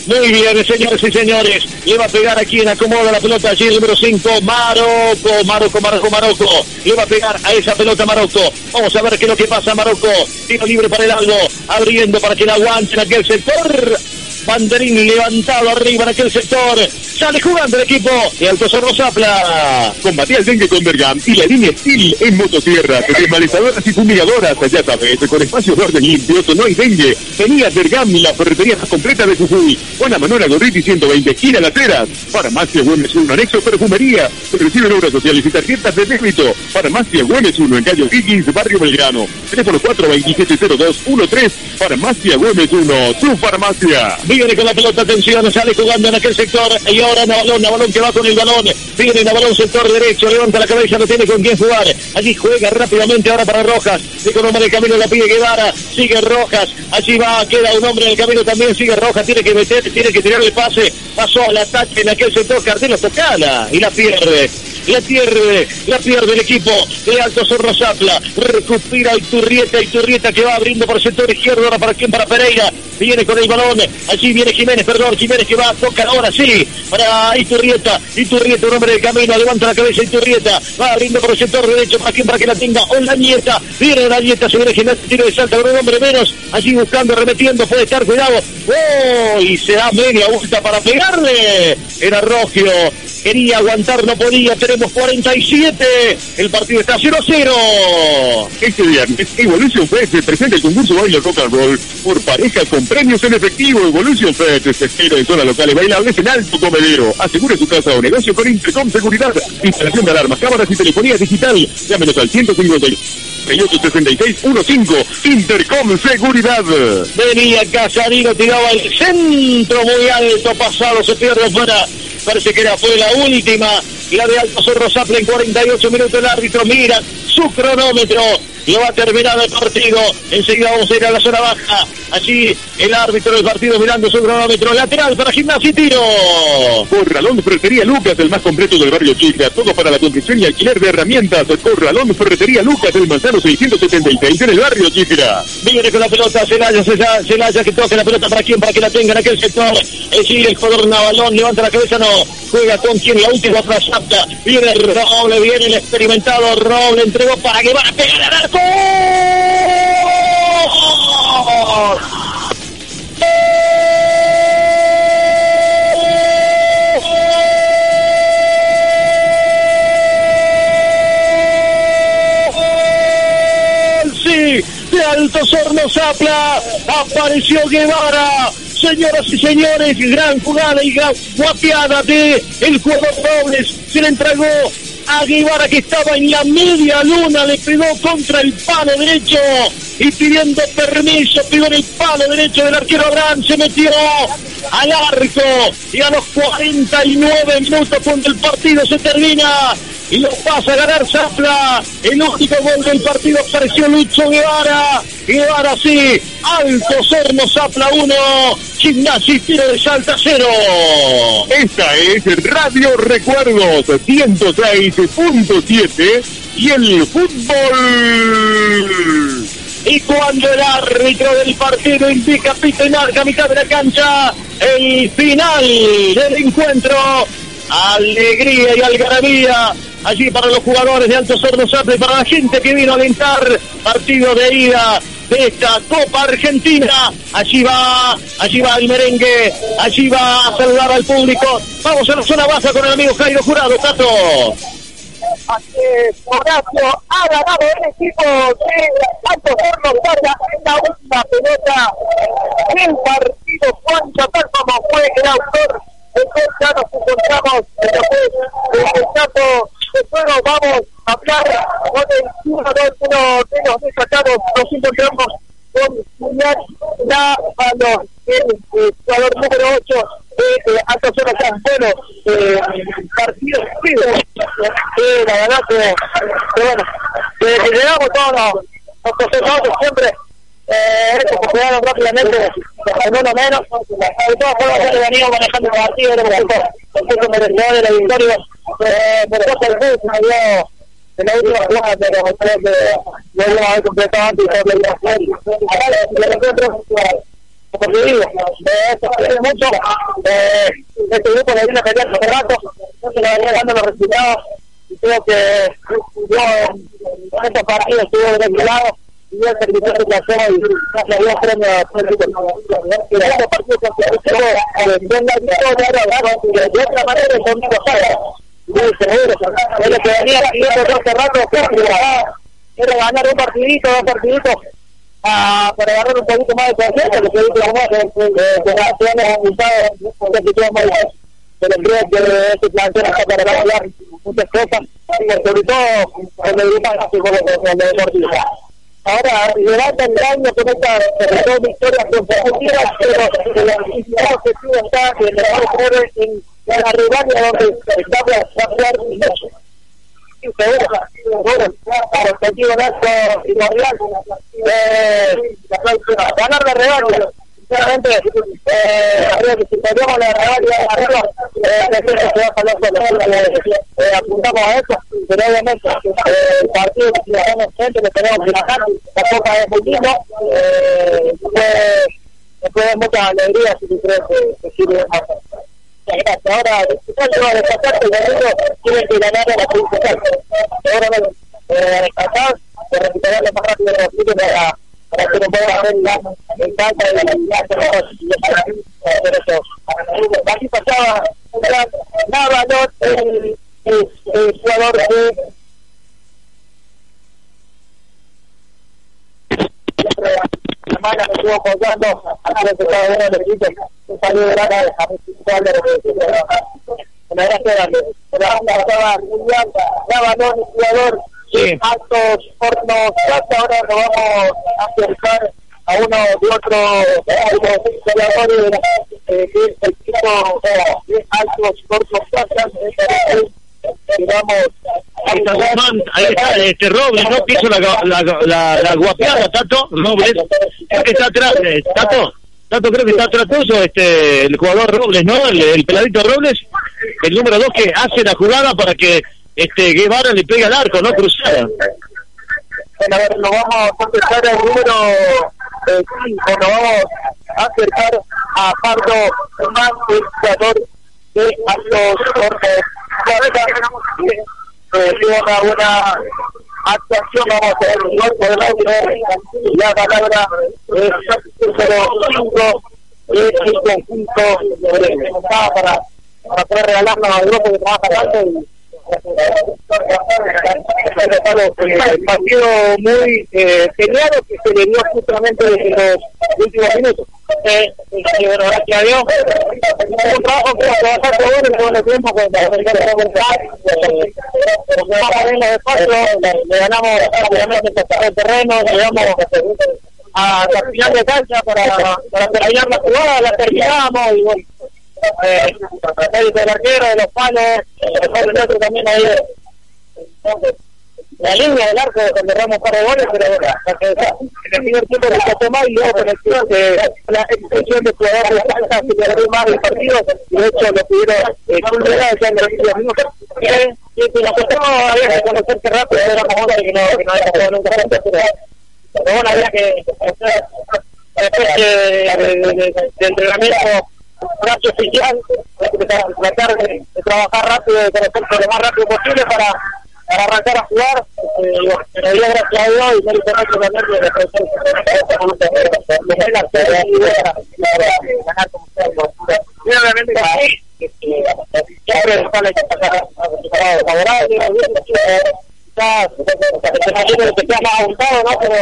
Muy bien, señores y señores. Le va a pegar aquí en acomoda la pelota allí el número 5, Marocco, Marocco, Marocco, Marocco. Le va a pegar a esa pelota Marocco. Vamos a ver qué es lo que pasa, Marocco. Tiro libre para el algo, abriendo para que la aguante en aquel sector. Banderín levantado arriba en aquel sector. Sale jugando el equipo de Alto Cerro Zapla. Combatí al dengue con Bergam y la línea Steel en motosierras, desmalizadoras y fumigadoras, ya sabes, con espacios verdes limpios, no hay dengue. Tenía Bergam y la ferretería más completa de Jujuy. Juana Manuela Gorriti 120, esquina Las Heras. Farmacia Güemes 1, anexo perfumería. Recibe obras sociales y tarjetas de débito. Farmacia Güemes 1 en calle Higgins, barrio Belgrano. Teléfono 427-0213. Farmacia Güemes 1, su farmacia. Viene con la pelota, atención, sale jugando en aquel sector. Y ahora Navalón, Navalón que va con el balón. Viene Navalón, sector derecho, levanta la cabeza, no tiene con quién jugar. Allí juega rápidamente ahora para Rojas. De con hombre en el camino la pide Guevara. Sigue Rojas. Allí va, queda un hombre en el camino también. Sigue Rojas, tiene que meter, tiene que tirar el pase. Pasó al ataque en aquel sector. Cartelo tocala y la pierde. La pierde, la pierde el equipo de Alto Cerro Zapla. Recupera Iturrieta, Iturrieta que va abriendo por el sector izquierdo. Ahora para quién, para Pereira. Viene con el balón. Allí viene Jiménez, perdón, Jiménez que va a tocar ahora sí. Para Iturrieta. Iturrieta, un hombre del camino. Levanta la cabeza Iturrieta. Va abriendo por el sector derecho. ¿Para quién? Para que la tenga. O la nieta. Viene la nieta. Se viene Jiménez. Tiro de salta con un hombre menos. Allí buscando, remetiendo. Puede estar cuidado. ¡Oh! Y se da media vuelta para pegarle. Era Rogio. Quería aguantar, no podía, tenemos 47, el partido está 0-0. Este viernes, Evolution Fest presenta el concurso Baile Rock and Roll por pareja con premios en efectivo. Evolution Fest es espera en zonas locales bailables en Alto Comedero. Asegure su casa o negocio con Intercom Seguridad, instalación de alarmas, cámaras y telefonía digital. Llámenos al 150 686615 Intercom Seguridad. Venía Casadino, tiraba el centro muy alto, pasado, se pierde fuera. Parece que era fue la última. La de Alto Cerro Zaple en 48 minutos. El árbitro mira su cronómetro. Lo va a terminar el partido. Enseguida vamos a ir a la zona baja. Allí el árbitro del partido mirando su cronómetro. Lateral para gimnasia y tiro. Corralón Ferretería Lucas, el más completo del barrio Chica. Todo para la construcción y alquiler de herramientas. Corralón Ferretería Lucas, el manzano 676 en el barrio Chica. Viene con la pelota, Celaya, Celaya, Celaya que toque la pelota para quién, para que la tenga en aquel sector. Es el jugador Navalón, levanta la cabeza, no. Juega con quien la última apta. Viene Roble, viene el experimentado Roble, entregó para que va a pegar al arco. Sí, de Alto Sorno Zapla apareció Guevara. Señoras y señores, gran jugada y gran guapiada de el jugador Robles. Se le entregó a Guevara que estaba en la media luna, le pegó contra el palo derecho y pidiendo permiso, pegó en el palo derecho del arquero Abraham, se metió al arco y a los 49 minutos cuando el partido se termina y lo pasa a ganar Zapla. El único gol del partido apareció Lucho Guevara. Guevara sí, Alto Cerno Zapla 1, Gimnasia Tiro de Salta 0. Esta es Radio Recuerdos 106.7 y el fútbol. Y cuando el árbitro del partido indica pito y marca a mitad de la cancha, el final del encuentro, alegría y algarabía allí para los jugadores de Alto Sordo Zapla y para la gente que vino a alentar partido de ida de esta Copa Argentina. Allí va, allí va el merengue, allí va a saludar al público. Vamos a la zona baja con el amigo Jairo Jurado, Tato. Horacio ha ganado el equipo de Alto Cerro Zapla en la última pelota del partido. Juan Chapar como fue el autor. Entonces ya nos encontramos después del campo de juego. Vamos a hablar con el uno de los destacados. Nos encontramos con Julián Lávalo, el jugador número 8 de Alto Cerro Zapla. Bueno, eh, partido Sí, la verdad que, que bueno, que, llegamos todos los, los siempre eh, jugaron rápidamente en uno menos. De todas formas, ya que veníamos manejando el partido, era un poco, un poco merecedor de la victoria. Eh, por eso el fútbol dio en la última jugada, pero creo que lo íbamos a haber completado antes y todo lo iba a hacer. Acá el encuentro, como digo, eh, esto se mucho. Eh, este grupo le viene a pelear hace rato, no se le venía dando los resultados. Y creo que yo en estos partidos estuve de mi lado gracias a. Y el domingo salga. Muy seguro, es venía hace rato, ganar un partidito, dos partiditos a, para agarrar un poquito más de confianza, que se dice la que naciones han porque si tenemos pero creo que este plantel está para cambiar muchas cosas, sobre todo en el grupo con el. Ahora, el daño con esta dos victorias consecutivas, pero el objetivo está en el en la rivalidad donde está a jugar para el objetivo nuestro primordial, eh, ganar la rivalidad sinceramente, eh, que apuntamos a eso, pero obviamente eh, el partido que tenemos que tenemos que ganar, la copa es muy lindo, eh, de muchas alegrías y creo que, que sirve más. Ahora, destacar que el domingo tiene que ganar la. Ahora, eh, recuperar lo más rápido posible para para que no pueda hacer la encanta de la los pero eso. Así pasaba Navalón, el, el, el jugador de la mala me estuvo apoyando antes de que estaba bien el equipo un saludo grande a mi de la gracias pero estaba Julián Navalón, el jugador Sí. Altos Hornos ahora nos vamos a acercar a uno de jugadores eh, que es el equipo de Altos Hornos Plata digamos Ahí está este Robles, ¿no? Piso la, la, la, la guapeada, Tato, Robles. Creo que está atrás, eh, Tato, Tato creo que está atrás tuyo, este, el jugador Robles, ¿no? El, el peladito Robles, el número dos que hace la jugada para que este Guevara le pegue al arco, ¿no? Cruzada. Bueno, a ver, nos vamos a acercar al número 5, nos vamos a acercar a Pardo Guzmán, el jugador de Altos Plata. Eh, una buena actuación, vamos a ver el gol por el audio, la palabra es número 5 del conjunto de Moncada para, para poder regalarnos al grupo que trabaja tanto y el partido muy eh, peleado que se le dio justamente desde los últimos minutos. Eh, bueno, gracias a Dios. Un trabajo que va a trabajar todo el tiempo con la de espacio, le ganamos obviamente el terreno, llegamos a la final de cancha para, para terminar la jugada, la terminamos y bueno eh, el arquero, los palos, el también ahí. La línea del arco donde erramos un par de goles, pero bueno, en el primer tiempo le costó más y luego con el tiempo de la extensión de jugadores falta se perdió más el partido y de hecho lo pudieron eh, culminar ya en los. Eh, y si había que reconocer que rápido no, nunca juntos, pero, pero bueno, había que después de, de, de, de, de entrenamiento brazo oficial, tratar de, de, trabajar rápido, de conocerse lo más rápido posible para, para arrancar a jugar. Eh, pero Dios gracias a Dios y mérito nuestro también de ganar como sea. Y obviamente que siempre sale favorable, quizás que sea más abultado, ¿no? Pero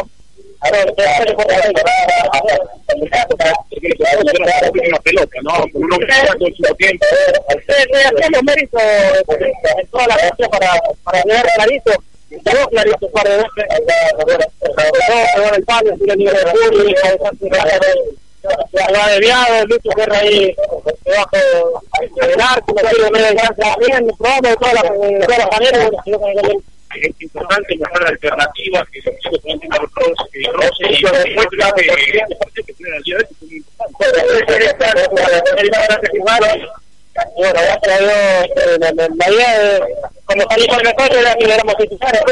una pelota, ¿no? Uno con su tiempo. Hacemos mérito en toda la cancha para, para llegar clarito. Llegó clarito un par de veces. Pegó el palo, de la desviado, Lucho Guerra ahí debajo del arco, medio de cancha bien, probamos de todas las es importante buscar alternativas que los chicos roce y día de Bueno, gracias a Dios, la, idea de cuando salimos de nosotros era que éramos titulares.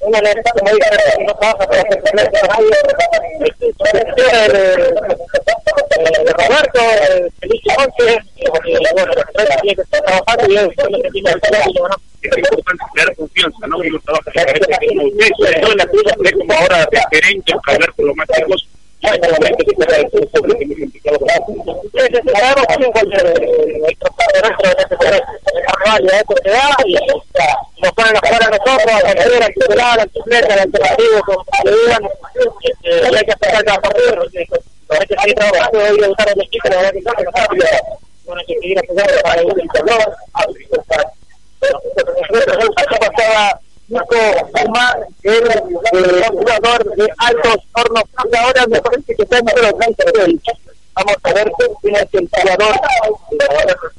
Uno necesita, como dije, no trabaja para hacer planes de radio. De Roberto, Felicia Once, bueno, tiene que estar trabajando y es lo que tiene que hacer. Es importante crear confianza, ¿no? Uno trabaja como usted, no en la es como ahora de gerente, hablar con los más chicos. Nos ponen a a la suplente, hay que hay que hay que usar el equipo, la verdad que no, bueno, hay que seguir apoyando para el interno, pasaba Nico Guzmán, el jugador de Altos Hornos, ahora me parece que está en el Vamos a ver quién es el jugador.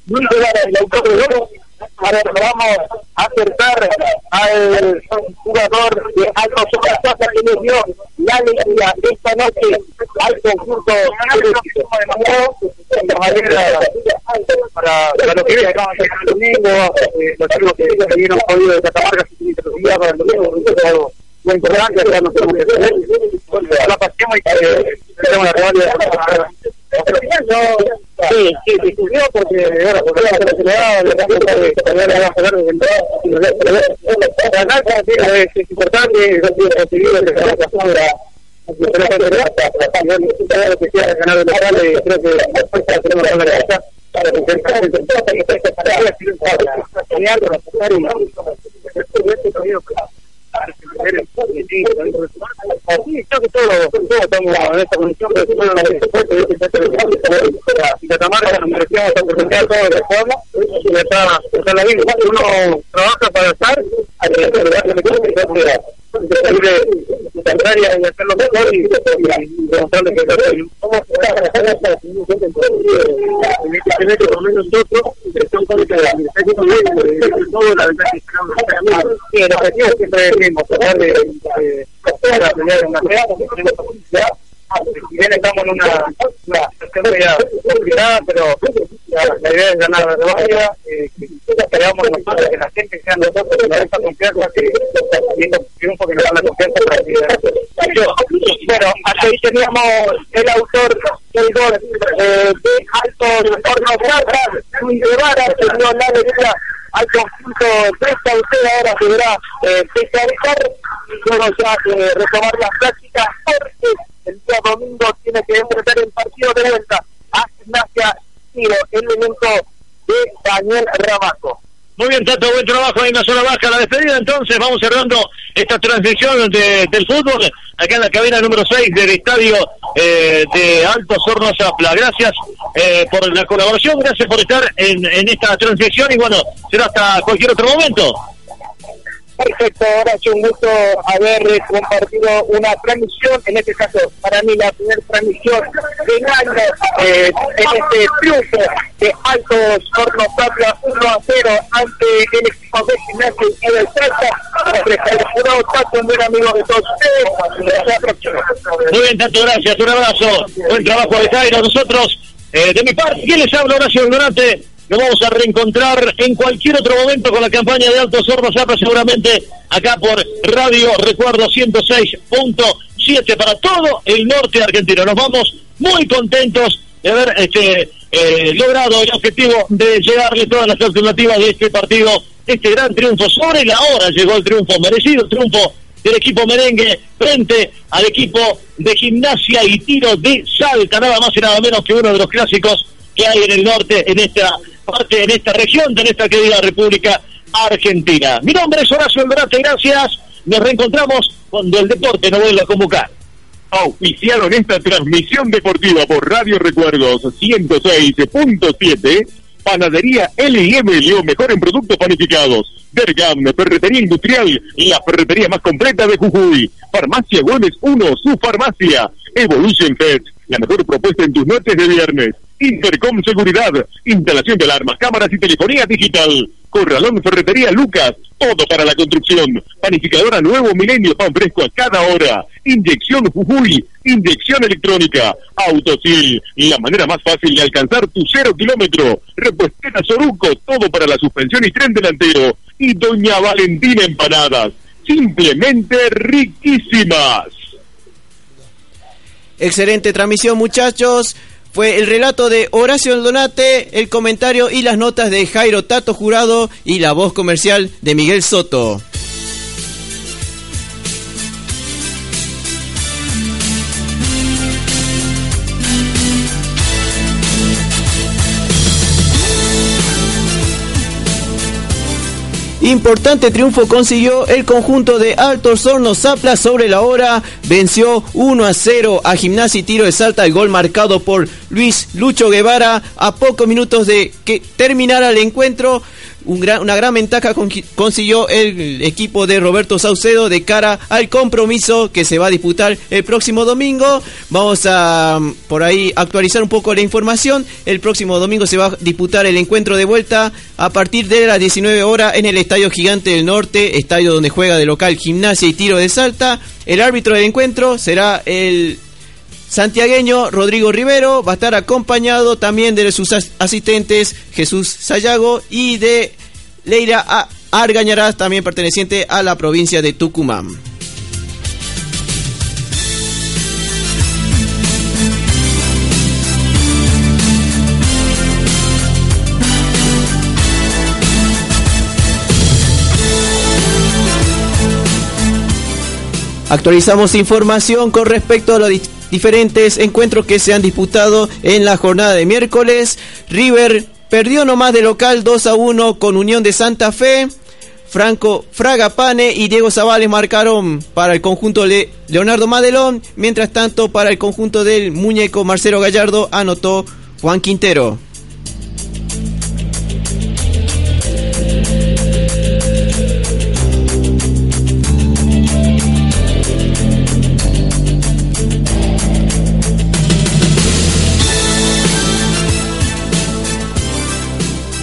Muy el autor de oro. A ver, vamos a acercar al jugador de Altos Hornos. Que le dio la alegría esta noche al conjunto para, para lo que viene acá el domingo, eh, los chicos que vinieron podido de Catamarca se tienen que para el domingo, es algo muy importante, ya no tenemos que la pasemos y tenemos la. Sí, sí, discutió porque, bueno, porque la velocidad le da de también le va a desde el La cancha es importante, en la de la creo que ganar el local y creo que después tenemos la y. Uno trabaja para estar, hay que de contraria y hacerlo mejor y que momento nosotros son que todo la verdad que el la tenemos posibilidad si bien estamos en una, situación ya complicada, pero la, la, idea es ganar la revancha, eh, esperamos nosotros que la gente sea nosotros que nos dé esa confianza, que viendo triunfo que nos da la confianza para que yo, bueno, hasta teníamos el autor del gol eh, de Alto Horno Plata, Luis Guevara, que dio la alegría al conjunto de usted ahora deberá eh, especializar y luego ya eh, retomar las prácticas porque el día domingo tiene que enfrentar el partido de vuelta a Gimnasia Tiro, el elemento de Daniel Ramazo. Muy bien, Tato, buen trabajo en la zona baja. La despedida, entonces, vamos cerrando esta transmisión de, del fútbol acá en la cabina número 6 del estadio eh, de Alto Hornos Zapla. Gracias eh, por la colaboración, gracias por estar en, en esta transmisión y bueno, será hasta cualquier otro momento. Perfecto, ahora es un gusto haber eh, compartido una transmisión, en este caso para mí la primera transmisión del año eh, en este triunfo de Altos Hornos Zapla 1 a 0 ante el equipo de gimnasio y del Salta. el Tato, un buen amigo de todos ustedes. La próxima. Muy bien, Tato, gracias, un abrazo, buen trabajo de Jairo. Nosotros, eh, de mi parte, ¿quién les habla? Horacio Ignorante. Nos vamos a reencontrar en cualquier otro momento con la campaña de Altos Hornos Zapla, seguramente acá por Radio Recuerdo 106.7 para todo el norte argentino. Nos vamos muy contentos de haber este, eh, logrado el objetivo de llegarle todas las alternativas de este partido, este gran triunfo. Sobre la hora llegó el triunfo, merecido triunfo del equipo merengue frente al equipo de gimnasia y tiro de Salta, nada más y nada menos que uno de los clásicos que hay en el norte, en esta parte, en esta región de nuestra querida República Argentina. Mi nombre es Horacio Alvarate, gracias. Nos reencontramos cuando el deporte nos vuelva a convocar. Auspiciaron esta transmisión deportiva por Radio Recuerdos 106.7, Panadería L&M León, mejor en productos panificados. Bergam, Ferretería Industrial, la ferretería más completa de Jujuy. Farmacia Gómez 1, su farmacia. Evolution Pet, la mejor propuesta en tus noches de viernes. Intercom Seguridad, instalación de alarmas, cámaras y telefonía digital. Corralón Ferretería Lucas, todo para la construcción. Panificadora Nuevo Milenio, pan fresco a cada hora. Inyección Jujuy, inyección electrónica. Autosil, la manera más fácil de alcanzar tu cero kilómetro. Repuestera Soruco, todo para la suspensión y tren delantero. Y Doña Valentina Empanadas, simplemente riquísimas. Excelente transmisión, muchachos. Fue el relato de Horacio Donate, el comentario y las notas de Jairo Tato Jurado y la voz comercial de Miguel Soto. Importante triunfo consiguió el conjunto de Altos Hornos Zapla sobre la hora. Venció 1 a 0 a Gimnasia y Tiro de Salta. El gol marcado por Luis Lucho Guevara a pocos minutos de que terminara el encuentro. Una gran ventaja consiguió el equipo de Roberto Saucedo de cara al compromiso que se va a disputar el próximo domingo. Vamos a por ahí actualizar un poco la información. El próximo domingo se va a disputar el encuentro de vuelta a partir de las 19 horas en el Estadio Gigante del Norte, estadio donde juega de local Gimnasia y Tiro de Salta. El árbitro del encuentro será el santiagueño Rodrigo Rivero va a estar acompañado también de sus asistentes Jesús Sayago y de Leira Argañarás, también perteneciente a la provincia de Tucumán. Actualizamos información con respecto a los diferentes encuentros que se han disputado en la jornada de miércoles. River perdió nomás de local 2 a 1 con Unión de Santa Fe. Franco Fragapane y Diego Zavales marcaron para el conjunto de Leonardo Madelón. Mientras tanto, para el conjunto del muñeco Marcelo Gallardo anotó Juan Quintero.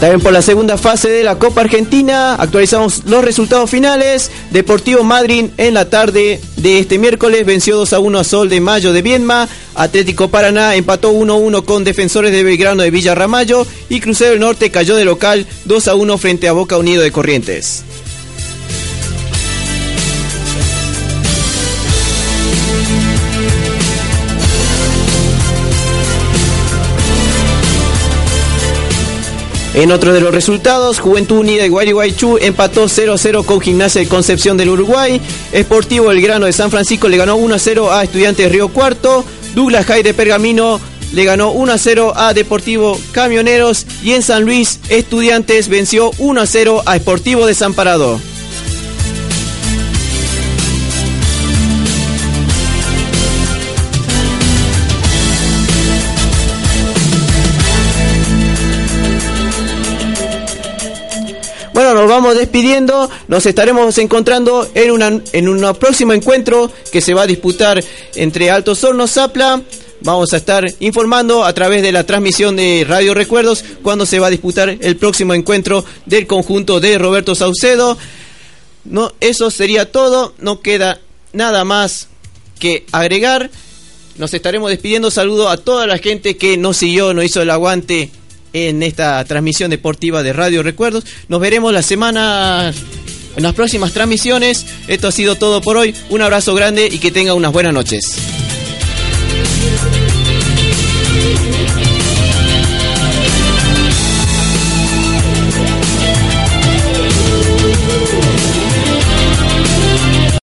También por la segunda fase de la Copa Argentina actualizamos los resultados finales. Deportivo Madrid en la tarde de este miércoles venció 2 a 1 a Sol de Mayo de Viedma. Atlético Paraná empató 1 a 1 con Defensores de Belgrano de Villa Ramallo. Y Crucero del Norte cayó de local 2 a 1 frente a Boca Unido de Corrientes. En otro de los resultados, Juventud Unida de Guaychu empató 0-0 con Gimnasia de Concepción del Uruguay. Esportivo El Grano de San Francisco le ganó 1-0 a Estudiantes Río Cuarto. Douglas High de Pergamino le ganó 1-0 a Deportivo Camioneros. Y en San Luis, Estudiantes venció 1-0 a Esportivo Desamparado. Bueno, nos vamos despidiendo, nos estaremos encontrando en, una, en un próximo encuentro que se va a disputar entre Altos Hornos Zapla. Vamos a estar informando a través de la transmisión de Radio Recuerdos cuando se va a disputar el próximo encuentro del conjunto de Roberto Saucedo. No, eso sería todo, no queda nada más que agregar. Nos estaremos despidiendo. Saludo a toda la gente que nos siguió, nos hizo el aguante en esta transmisión deportiva de Radio Recuerdos. Nos veremos la semana en las próximas transmisiones. Esto ha sido todo por hoy. Un abrazo grande y que tenga unas buenas noches.